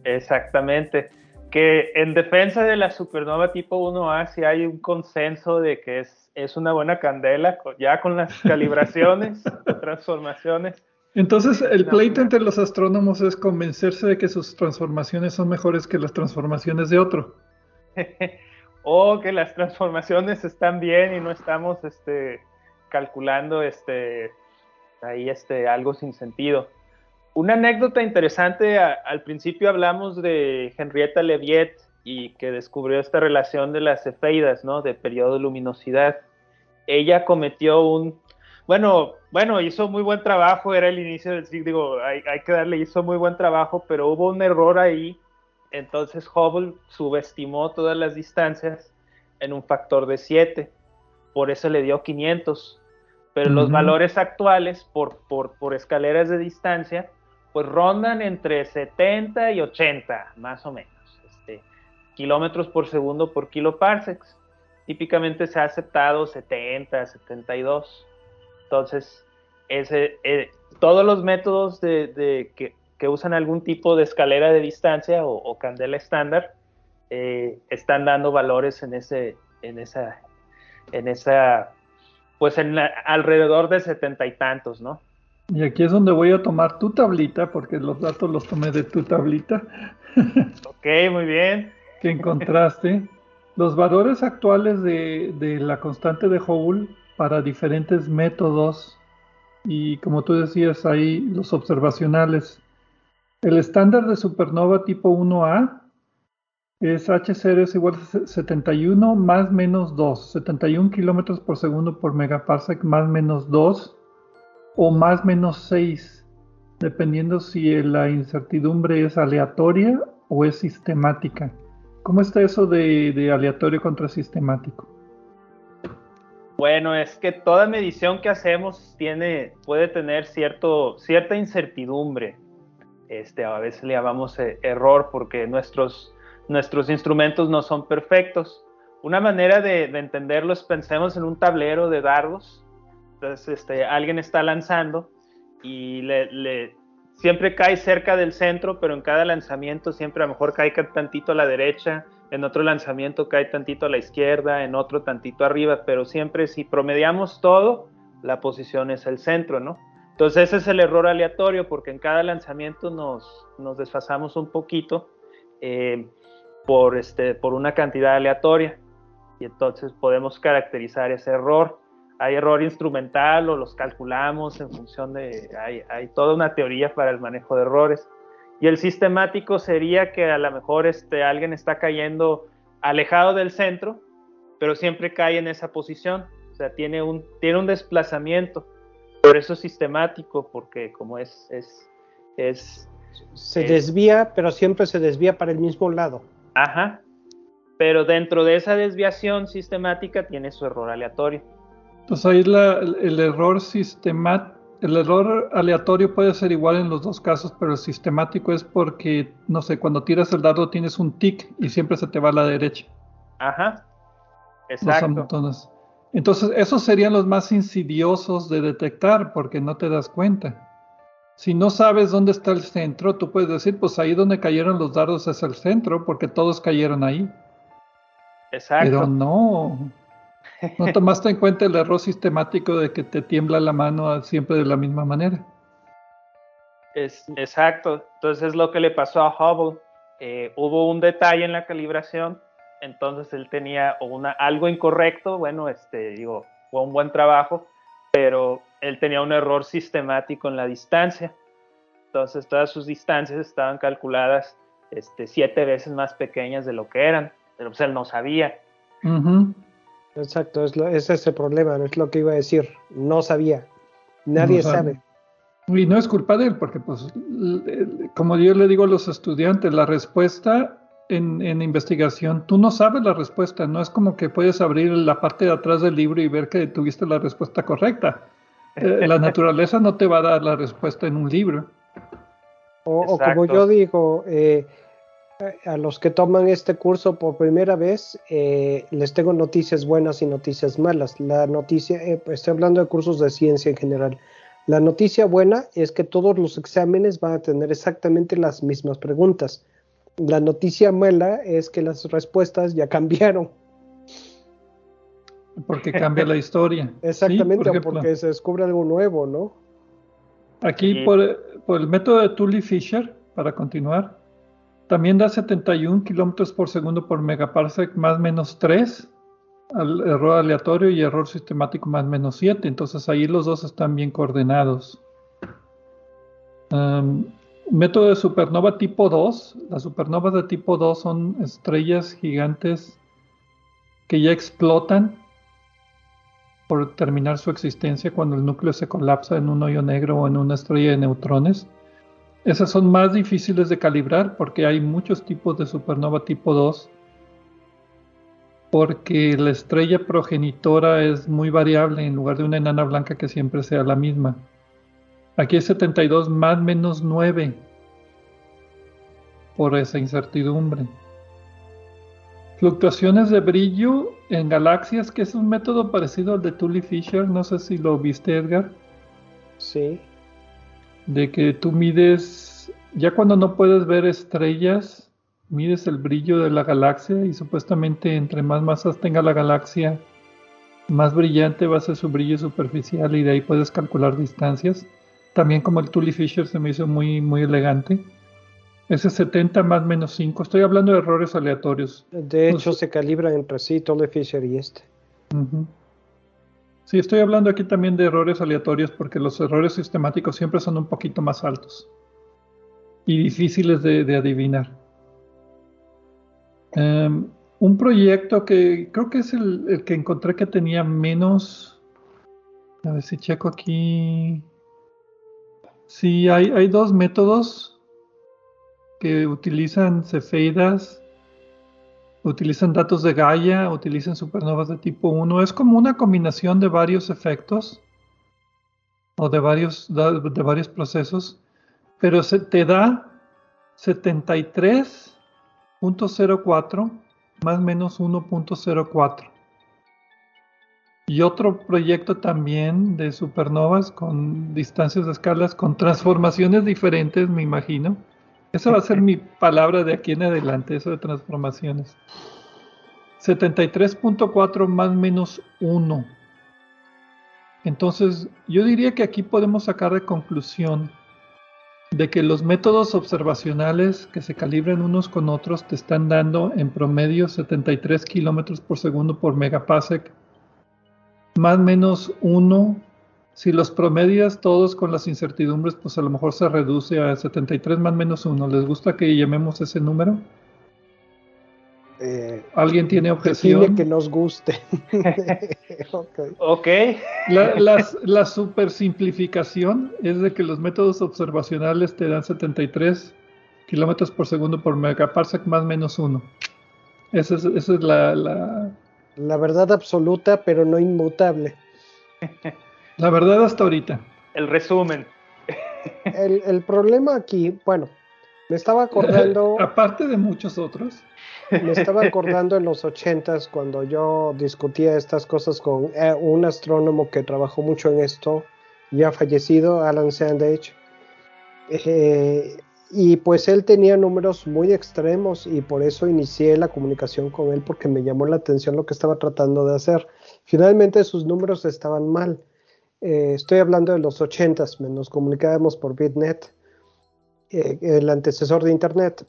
Exactamente. Que en defensa de la supernova tipo 1A sí hay un consenso de que es, es una buena candela, ya con las calibraciones, transformaciones. Entonces, el pleito entre los astrónomos es convencerse de que sus transformaciones son mejores que las transformaciones de otro. o que las transformaciones están bien y no estamos este, calculando este, ahí este, algo sin sentido. Una anécdota interesante, al principio hablamos de Henrietta Leavitt y que descubrió esta relación de las cefeidas, ¿no? De periodo de luminosidad. Ella cometió un, bueno, bueno, hizo muy buen trabajo, era el inicio del siglo, digo, hay, hay que darle, hizo muy buen trabajo, pero hubo un error ahí entonces Hubble subestimó todas las distancias en un factor de 7, por eso le dio 500. Pero los valores actuales por, por, escaleras de distancia, pues rondan entre 70 y 80, más o menos, este, kilómetros por segundo por kiloparsecs. Típicamente se ha aceptado 70, 72. Entonces, ese, eh, todos los métodos de, de que, que usan algún tipo de escalera de distancia o, candela estándar eh, están dando valores en ese, en esa, en esa, pues en alrededor de setenta y tantos, ¿no? Y aquí es donde voy a tomar tu tablita, porque los datos los tomé de tu tablita. ok, muy bien. que encontraste. Los valores actuales de, de la constante de Hubble para diferentes métodos y como tú decías ahí los observacionales el estándar de supernova tipo 1A es H0 es igual a 71 más menos 2, 71 kilómetros por segundo por megaparsec más menos 2 o más menos 6, dependiendo si la incertidumbre es aleatoria o es sistemática. ¿Cómo está eso de, de aleatorio contra sistemático? Bueno, es que toda medición que hacemos tiene, puede tener cierto, cierta incertidumbre. Este, a veces le llamamos eh, error porque nuestros, nuestros instrumentos no son perfectos. Una manera de, entenderlo es pensemos en un tablero de dardos. Entonces, este, alguien está lanzando y le, siempre cae cerca del centro, pero en cada lanzamiento siempre a lo mejor cae tantito a la derecha, en otro lanzamiento cae tantito a la izquierda, en otro tantito arriba, pero siempre si promediamos todo, la posición es el centro, ¿no? Entonces ese es el error aleatorio porque en cada lanzamiento nos, nos desfasamos un poquito eh, por, este, por una cantidad aleatoria y entonces podemos caracterizar ese error. Hay error instrumental o los calculamos en función de... Hay, hay toda una teoría para el manejo de errores. Y el sistemático sería que a lo mejor este, alguien está cayendo alejado del centro, pero siempre cae en esa posición. O sea, tiene un, tiene un desplazamiento por eso es sistemático, porque como es, es, es se desvía, pero siempre se desvía para el mismo lado. Ajá. Pero dentro de esa desviación sistemática tiene su error aleatorio. Entonces ahí el error sistemático, el error aleatorio puede ser igual en los dos casos, pero el sistemático es porque, no sé, cuando tiras el dado tienes un tic y siempre se te va a la derecha. Ajá. Exacto. Entonces, esos serían los más insidiosos de detectar porque no te das cuenta. Si no sabes dónde está el centro, tú puedes decir, pues ahí donde cayeron los dardos es el centro, porque todos cayeron ahí. Exacto. Pero no. No tomaste en cuenta el error sistemático de que te tiembla la mano siempre de la misma manera. Es, exacto. Entonces es lo que le pasó a Hubble. Eh, hubo un detalle en la calibración, entonces él tenía una, algo incorrecto. Bueno, este, digo, fue un buen trabajo, pero él tenía un error sistemático en la distancia. Entonces todas sus distancias estaban calculadas este, siete veces más pequeñas de lo que eran, pero pues él no sabía. Exacto, es, es ese problema, es lo que iba a decir. No sabía. Nadie sabe. Y no es culpa de él, porque pues, como yo le digo a los estudiantes, la respuesta en, en, investigación, tú no sabes la respuesta, no es como que puedes abrir la parte de atrás del libro y ver que tuviste la respuesta correcta. Eh, la naturaleza no te va a dar la respuesta en un libro. O, como yo digo, eh, a los que toman este curso por primera vez, eh, les tengo noticias buenas y noticias malas. La noticia, estoy hablando de cursos de ciencia en general. La noticia buena es que todos los exámenes van a tener exactamente las mismas preguntas. La noticia mala es que las respuestas ya cambiaron. Porque cambia la historia. Exactamente, porque se descubre algo nuevo, ¿no? Aquí por, el método de Tully-Fisher, para continuar, también da 71 kilómetros por segundo por megaparsec más menos 3 error aleatorio y error sistemático más menos 7. Entonces ahí los dos están bien coordenados. método de supernova tipo 2. Las supernovas de tipo 2 son estrellas gigantes que ya explotan por terminar su existencia cuando el núcleo se colapsa en un hoyo negro o en una estrella de neutrones. Esas son más difíciles de calibrar porque hay muchos tipos de supernova tipo 2 porque la estrella progenitora es muy variable en lugar de una enana blanca que siempre sea la misma. Aquí es 72 más menos 9 por esa incertidumbre. Fluctuaciones de brillo en galaxias, que es un método parecido al de Tully Fisher, no sé si lo viste Edgar. Sí. De que tú mides, ya cuando no puedes ver estrellas, mides el brillo de la galaxia y supuestamente entre más masas tenga la galaxia, más brillante va a ser su brillo superficial y de ahí puedes calcular distancias. También como el Tully Fisher se me hizo muy, muy elegante. Ese 70 más menos 5. Estoy hablando de errores aleatorios. De hecho, se calibran entre sí Tully Fisher y este. Sí, estoy hablando aquí también de errores aleatorios porque los errores sistemáticos siempre son un poquito más altos y difíciles de adivinar. Em, un proyecto que creo que es el, que encontré que tenía menos. A ver si checo aquí. Sí, hay, hay dos métodos que utilizan cefeidas, utilizan datos de Gaia, utilizan supernovas de tipo 1. Es como una combinación de varios efectos o de varios, de varios procesos, pero se te da 73 0.04 más menos 1.04. Y otro proyecto también de supernovas con distancias de escalas, con transformaciones diferentes, me imagino. Esa va a ser mi palabra de aquí en adelante, eso de transformaciones. 73.4 más menos 1. Entonces, yo diría que aquí podemos sacar de conclusión de que los métodos observacionales que se calibran unos con otros te están dando en promedio 73 kilómetros por segundo por megaparsec, más menos uno. Si los promedias todos con las incertidumbres, pues a lo mejor se reduce a 73 más menos uno. ¿Les gusta que llamemos ese número? Eh, ¿Alguien tiene objeción? que nos guste. ok. La, las, la super simplificación es de que los métodos observacionales te dan 73 kilómetros por segundo por megaparsec más menos uno. Esa es, esa es la, la... La verdad absoluta, pero no inmutable. La verdad hasta ahorita. El resumen. El, el problema aquí, bueno, me estaba acordando. Aparte de muchos otros. Me estaba acordando en los ochentas cuando yo discutía estas cosas con eh, un astrónomo que trabajó mucho en esto, ya fallecido, Alan Sandage. Eh, y pues él tenía números muy extremos y por eso inicié la comunicación con él porque me llamó la atención lo que estaba tratando de hacer. Finalmente sus números estaban mal. Eh, estoy hablando de los 80 nos comunicábamos por Bitnet, eh, el antecesor de Internet.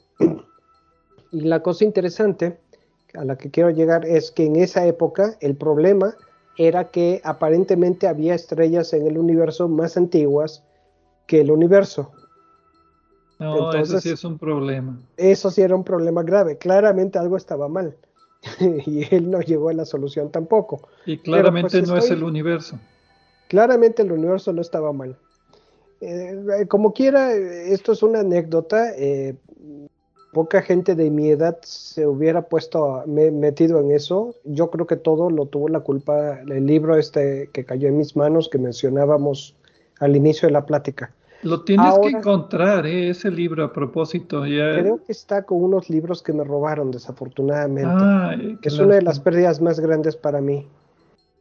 Y la cosa interesante a la que quiero llegar es que en esa época el problema era que aparentemente había estrellas en el universo más antiguas que el universo. No, eso sí es un problema. Eso sí era un problema grave. Claramente algo estaba mal. y él no llegó a la solución tampoco. Y claramente pues, no es el universo. Claramente el universo no estaba mal. Eh, como quiera, esto es una anécdota. Eh, poca gente de mi edad se hubiera puesto metido en eso. Yo creo que todo lo tuvo la culpa el libro este que cayó en mis manos que mencionábamos al inicio de la plática. Lo tienes que encontrar, ¿eh? ese libro a propósito. Creo que está con unos libros que me robaron, desafortunadamente. es una de las pérdidas más grandes para mí.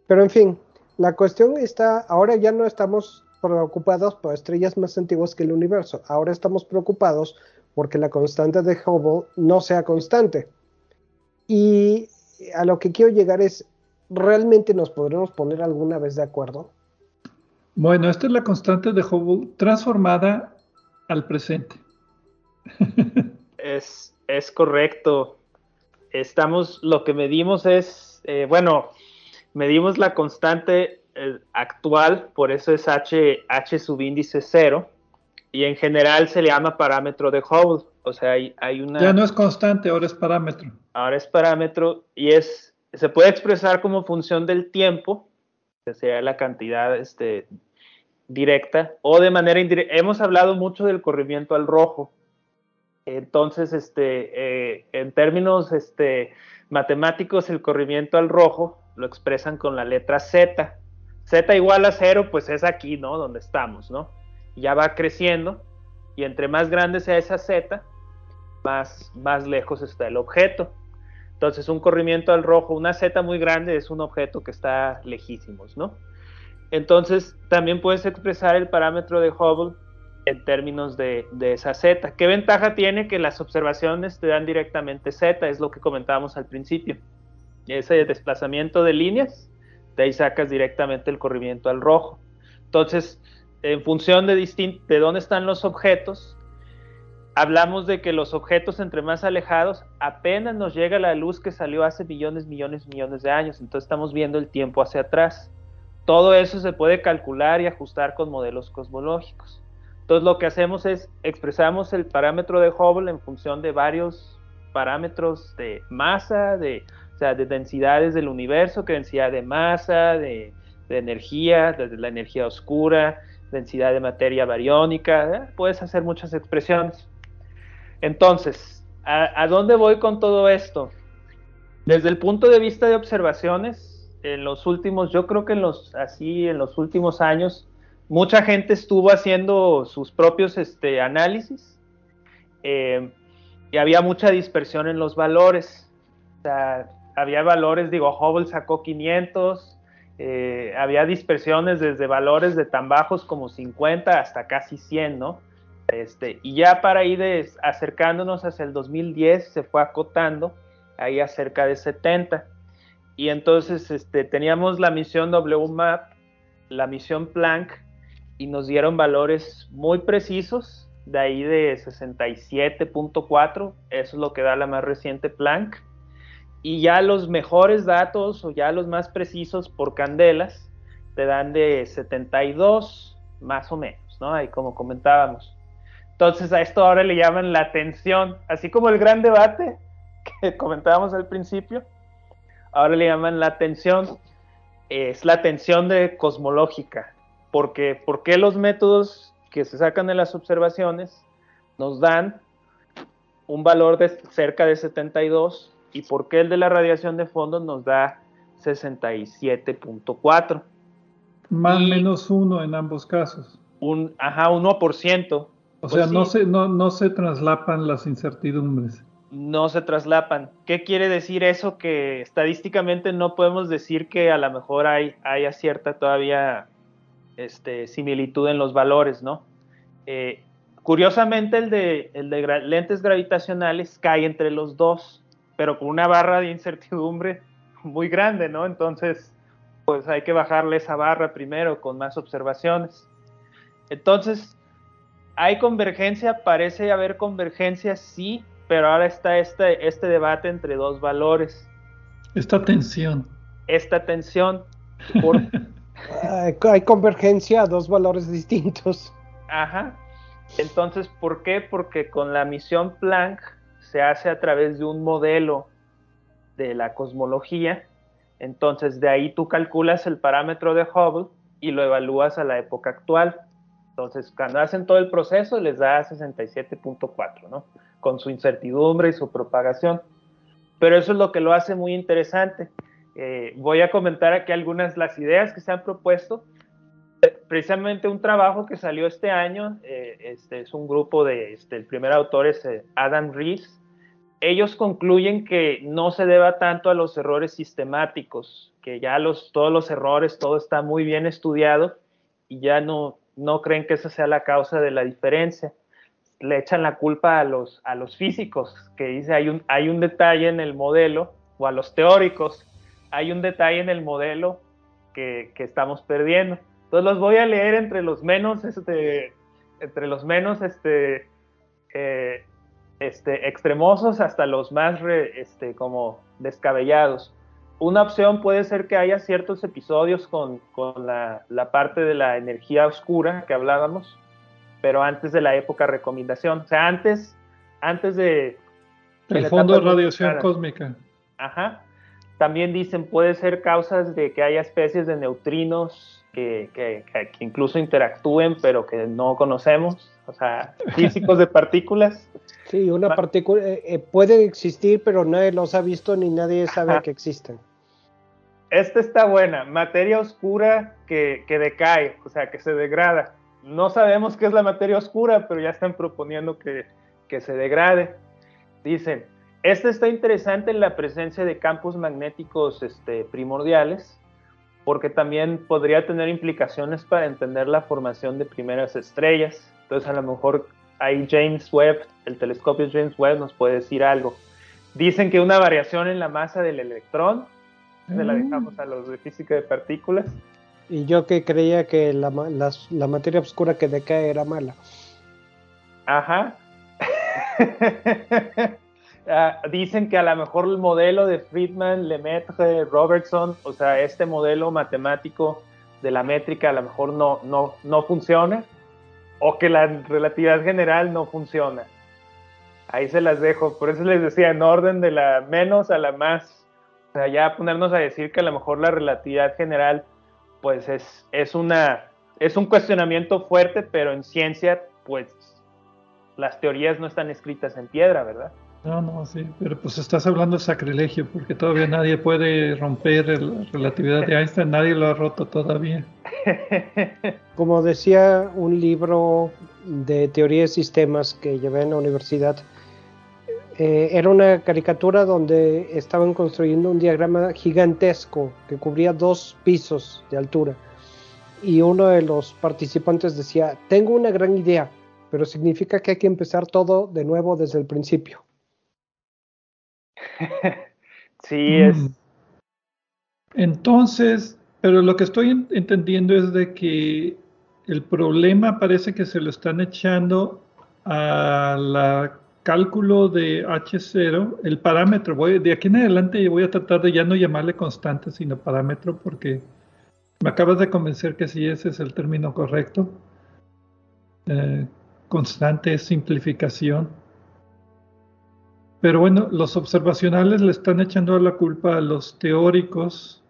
Pero en fin, la cuestión está, ahora ya no estamos preocupados por estrellas más antiguas que el universo. Ahora estamos preocupados porque la constante de Hubble no sea constante. Y a lo que quiero llegar es, ¿realmente nos podremos poner alguna vez de acuerdo? Bueno, esta es la constante de Hubble transformada al presente. es, es correcto. Estamos, lo que medimos es, eh, bueno, medimos la constante eh, actual, por eso es H, H subíndice cero, y en general se le llama parámetro de Hubble. O sea, hay, hay una... Ya no es constante, ahora es parámetro. Ahora es parámetro y es, se puede expresar como función del tiempo, que sea la cantidad este, directa o de manera indirecta. Hemos hablado mucho del corrimiento al rojo. Entonces, este, eh, en términos este, matemáticos, el corrimiento al rojo lo expresan con la letra Z. Z igual a cero, pues es aquí, ¿no? Donde estamos, ¿no? Ya va creciendo y entre más grande sea esa Z, más, más lejos está el objeto. Entonces, un corrimiento al rojo, una Z muy grande es un objeto que está lejísimos, ¿no? Entonces, también puedes expresar el parámetro de Hubble en términos de, esa z. ¿Qué ventaja tiene que las observaciones te dan directamente z? Es lo que comentábamos al principio. Ese desplazamiento de líneas, de ahí sacas directamente el corrimiento al rojo. Entonces, en función de, de dónde están los objetos, hablamos de que los objetos entre más alejados apenas nos llega la luz que salió hace millones, millones, millones de años. Entonces estamos viendo el tiempo hacia atrás. Todo eso se puede calcular y ajustar con modelos cosmológicos. Entonces lo que hacemos es expresamos el parámetro de Hubble en función de varios parámetros de masa, de, o sea, de densidades del universo, que densidad de masa, de, energía, de la energía oscura, densidad de materia bariónica, puedes hacer muchas expresiones. Entonces, ¿a dónde voy con todo esto? Desde el punto de vista de observaciones, en los últimos, yo creo que en los, así, en los últimos años, mucha gente estuvo haciendo sus propios este, análisis eh, y había mucha dispersión en los valores. O sea, había valores, digo, Hubble sacó 500, eh, había dispersiones desde valores de tan bajos como 50 hasta casi 100, ¿no? Este, y ya para ir acercándonos hacia el 2010 se fue acotando ahí a cerca de 70. Y entonces este, teníamos la misión WMAP, la misión Planck, y nos dieron valores muy precisos, de ahí de 67.4, eso es lo que da la más reciente Planck. Y ya los mejores datos o ya los más precisos por candelas te dan de 72 más o menos, ¿no? Ahí como comentábamos. Entonces a esto ahora le llaman la tensión, así como el gran debate que comentábamos al principio, ahora le llaman la tensión, es la tensión de cosmológica, porque ¿por qué los métodos que se sacan de las observaciones nos dan un valor de cerca de 72 y por qué el de la radiación de fondo nos da 67.4? Más o menos uno en ambos casos. Un, ajá, 1%. O pues sea, no, se, no, no se traslapan las incertidumbres no se traslapan. ¿Qué quiere decir eso? Que estadísticamente no podemos decir que a lo mejor hay, haya cierta todavía este, similitud en los valores, ¿no? Eh, Curiosamente, el de, el de lentes gravitacionales cae entre los dos, pero con una barra de incertidumbre muy grande, ¿no? Entonces, pues hay que bajarle esa barra primero con más observaciones. Entonces, ¿hay convergencia? Parece haber convergencia, sí, pero ahora está este, este debate entre dos valores. Esta tensión. Esta tensión. hay convergencia a dos valores distintos. Ajá. Entonces, ¿por qué? Porque con la misión Planck se hace a través de un modelo de la cosmología. Entonces, de ahí tú calculas el parámetro de Hubble y lo evalúas a la época actual. Entonces, cuando hacen todo el proceso, les da 67.4, ¿no? Con su incertidumbre y su propagación. Pero eso es lo que lo hace muy interesante. Eh, voy a comentar aquí algunas de las ideas que se han propuesto. Precisamente un trabajo que salió este año, eh, este es un grupo de, este, el primer autor es eh, Adam Rees. Ellos concluyen que no se deba tanto a los errores sistemáticos, que ya los, todos los errores, todo está muy bien estudiado y ya no, no creen que esa sea la causa de la diferencia. Le echan la culpa a los, a los físicos, que dice hay un, hay un detalle en el modelo, o a los teóricos, hay un detalle en el modelo que, estamos perdiendo. Entonces los voy a leer entre los menos, este, entre los menos, este, eh, este, extremosos hasta los más, este, como descabellados. Una opción puede ser que haya ciertos episodios con, la, parte de la energía oscura que hablábamos, pero antes de la época recomendación, o sea, antes, antes de... El fondo de radiación cósmica. Ajá. También dicen puede ser causas de que haya especies de neutrinos que, que, incluso interactúen, pero que no conocemos, o sea, físicos de partículas. Sí, una partícula eh, eh, puede existir, pero nadie los ha visto ni nadie sabe que existen. Esta está buena, materia oscura que, que decae, o sea, que se degrada. No sabemos qué es la materia oscura, pero ya están proponiendo que, que se degrade. Dicen, este está interesante en la presencia de campos magnéticos este, primordiales, porque también podría tener implicaciones para entender la formación de primeras estrellas. Entonces, a lo mejor ahí James Webb, el telescopio James Webb, nos puede decir algo. Dicen que una variación en la masa del electrón, se la mm. dejamos a los de física de partículas. Y yo que creía que la, la materia oscura que decae era mala. Ajá. Ah, dicen que a lo mejor el modelo de Friedman, Lemaitre, Robertson, o sea, este modelo matemático de la métrica a lo mejor no, no, no funciona, o que la relatividad general no funciona. Ahí se las dejo, por eso les decía, en orden de la menos a la más. O sea, ya ponernos a decir que a lo mejor la relatividad general, pues es, es, una, es un cuestionamiento fuerte, pero en ciencia, pues las teorías no están escritas en piedra, ¿verdad? No, no, sí, pero pues estás hablando de sacrilegio, porque todavía nadie puede romper la relatividad de Einstein, nadie lo ha roto todavía. Como decía un libro de teoría de sistemas que llevé en la universidad, eh, era una caricatura donde estaban construyendo un diagrama gigantesco que cubría dos pisos de altura. Y uno de los participantes decía, tengo una gran idea, pero significa que hay que empezar todo de nuevo desde el principio. sí, es. Mm. Entonces, pero lo que estoy entendiendo es de que el problema parece que se lo están echando a la cálculo de H0, el parámetro. Voy, de aquí en adelante voy a tratar de ya no llamarle constante, sino parámetro, porque me acabas de convencer que sí, ese es el término correcto. Eh, constante es simplificación. Pero bueno, los observacionales le están echando la culpa a los teóricos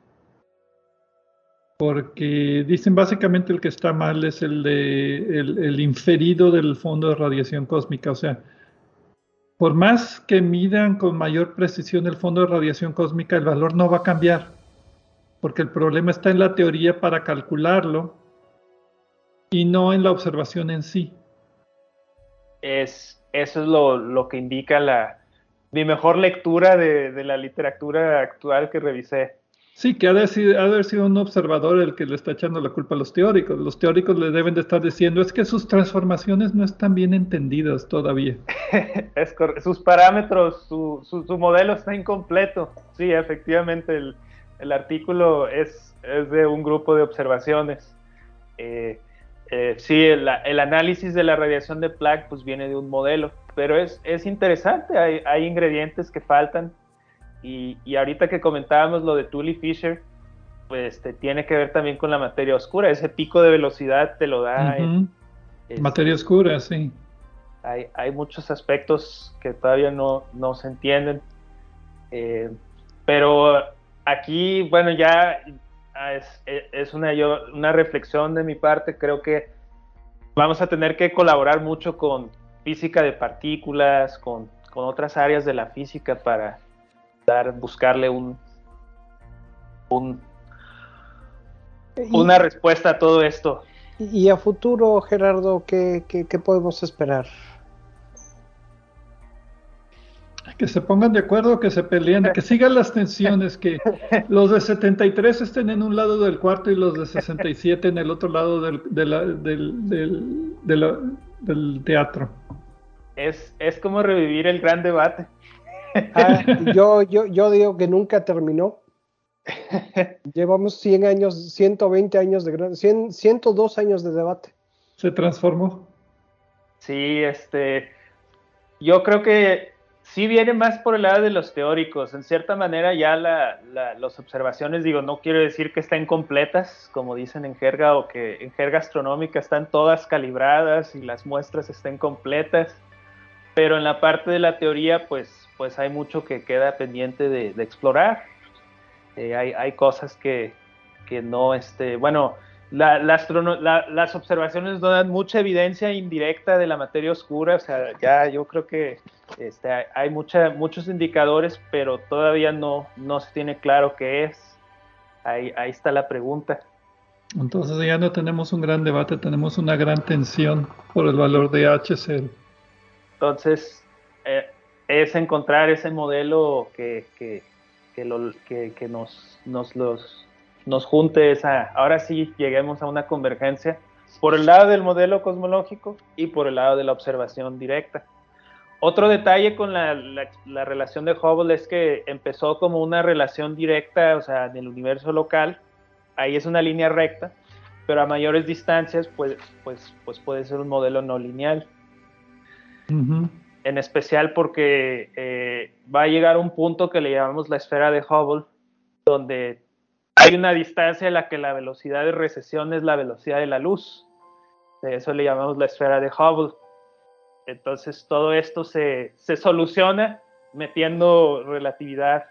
porque dicen básicamente el que está mal es el de el, inferido del fondo de radiación cósmica. O sea, por más que midan con mayor precisión el fondo de radiación cósmica, el valor no va a cambiar, porque el problema está en la teoría para calcularlo y no en la observación en sí. Es, eso es lo, lo que indica la, mi mejor lectura de, la literatura actual que revisé. Sí, que ha de, sido, ha de, haber sido un observador el que le está echando la culpa a los teóricos. Los teóricos le deben de estar diciendo es que sus transformaciones no están bien entendidas todavía. es sus parámetros, su, su, su, modelo está incompleto. Sí, efectivamente, el, el artículo es, es, de un grupo de observaciones. Eh, eh, sí, el, el, análisis de la radiación de Planck pues viene de un modelo, pero es, es interesante, hay, hay ingredientes que faltan y, y, ahorita que comentábamos lo de Tully Fisher, pues te tiene que ver también con la materia oscura. Ese pico de velocidad te lo da. Uh -huh. en, materia oscura, sí. Hay, hay, muchos aspectos que todavía no, no se entienden. Eh, pero aquí, bueno, ya es, es una, yo, una reflexión de mi parte. Creo que vamos a tener que colaborar mucho con física de partículas, con, con otras áreas de la física para dar, buscarle un, un una respuesta a todo esto. Y a futuro, Gerardo, ¿qué, qué, qué podemos esperar? Que se pongan de acuerdo, que se peleen, que sigan las tensiones, que los de 73 estén en un lado del cuarto y los de 67 en el otro lado del, de la, del, del, de la, del, teatro. Es, es como revivir el gran debate. Ah, yo, yo, yo digo que nunca terminó. Llevamos 100 años, 120 años de gran, 100, 102 años de debate. Se transformó. Sí, este, yo creo que sí viene más por el lado de los teóricos. En cierta manera ya la, la, las observaciones, digo, no quiero decir que estén completas, como dicen en jerga, o que en jerga astronómica están todas calibradas y las muestras estén completas, pero en la parte de la teoría, pues, pues hay mucho que queda pendiente de, de explorar. Eh, hay, hay, cosas que, que, no, este, bueno, la, la, las observaciones no dan mucha evidencia indirecta de la materia oscura, o sea, ya yo creo que este, hay, mucha, muchos indicadores, pero todavía no, no se tiene claro qué es. Ahí, ahí está la pregunta. Entonces ya no tenemos un gran debate, tenemos una gran tensión por el valor de H0. Entonces, eh, es encontrar ese modelo que, que, que, lo, que, que nos, nos, los, nos junte esa, ahora sí lleguemos a una convergencia por el lado del modelo cosmológico y por el lado de la observación directa. Otro detalle con la, la, la, relación de Hubble es que empezó como una relación directa, o sea, en el universo local, ahí es una línea recta, pero a mayores distancias, pues, pues, pues puede ser un modelo no lineal. Uh -huh en especial porque eh, va a llegar un punto que le llamamos la esfera de Hubble, donde hay una distancia en la que la velocidad de recesión es la velocidad de la luz. De eso le llamamos la esfera de Hubble. Entonces todo esto se, se soluciona metiendo relatividad,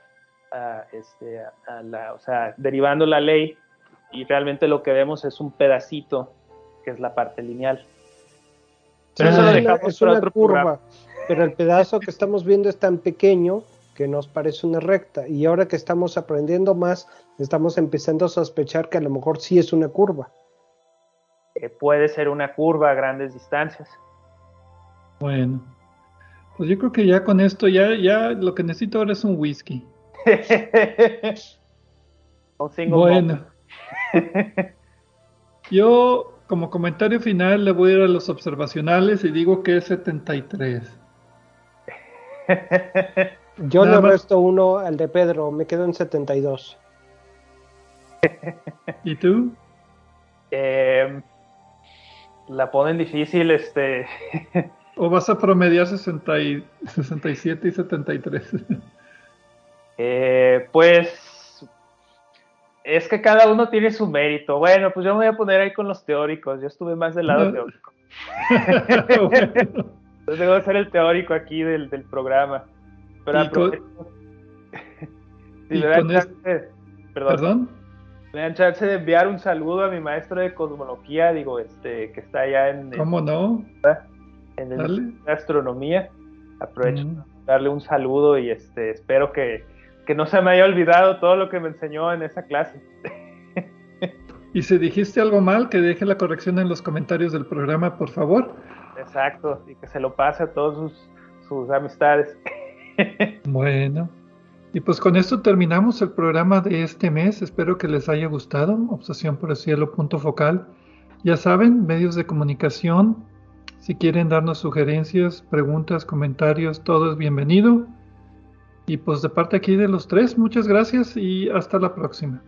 a, este, a la, o sea, derivando la ley y realmente lo que vemos es un pedacito que es la parte lineal. Pero eso lo dejamos es una curva. Programa pero el pedazo que estamos viendo es tan pequeño que nos parece una recta y ahora que estamos aprendiendo más estamos empezando a sospechar que a lo mejor sí es una curva. Eh, puede ser una curva a grandes distancias. Bueno, pues yo creo que ya con esto ya, ya lo que necesito ahora es un whisky. un bueno, yo como comentario final le voy a ir a los observacionales y digo que es 73. Yo Nada le resto más. uno al de Pedro, me quedo en 72. ¿Y tú? Eh, la ponen difícil, este. ¿O vas a promediar 60 y, 67 y 73? Eh, pues es que cada uno tiene su mérito. Bueno, pues yo me voy a poner ahí con los teóricos. Yo estuve más del lado no. teórico. bueno. Entonces debo ser el teórico aquí del, del programa. Pero con... si me dan chance, perdón, perdón, me dan chance de enviar un saludo a mi maestro de cosmología, digo, este, que está allá en ¿Cómo en, no? En el de astronomía. Aprovecho mm. para darle un saludo y este espero que, que no se me haya olvidado todo lo que me enseñó en esa clase. y si dijiste algo mal, que deje la corrección en los comentarios del programa, por favor. Exacto, y que se lo pase a todos sus, sus amistades. bueno, Y pues con esto terminamos el programa de este mes. Espero que les haya gustado. Obsesión por el cielo, punto focal. Ya saben, medios de comunicación. Si quieren darnos sugerencias, preguntas, comentarios, todo es bienvenido. Y pues de parte aquí de los tres, muchas gracias y hasta la próxima.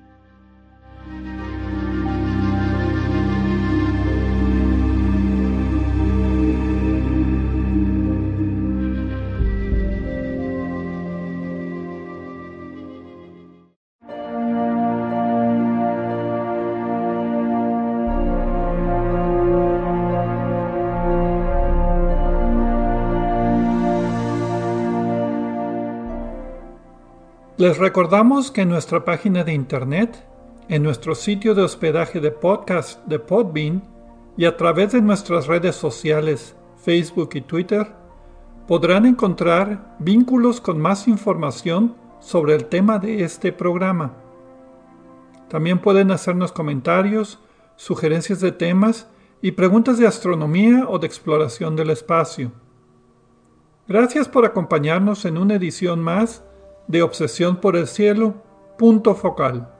Les recordamos que en nuestra página de internet, en nuestro sitio de hospedaje de podcast de Podbean y a través de nuestras redes sociales Facebook y Twitter, podrán encontrar vínculos con más información sobre el tema de este programa. También pueden hacernos comentarios, sugerencias de temas y preguntas de astronomía o de exploración del espacio. Gracias por acompañarnos en una edición más de Obsesión por el Cielo, punto focal.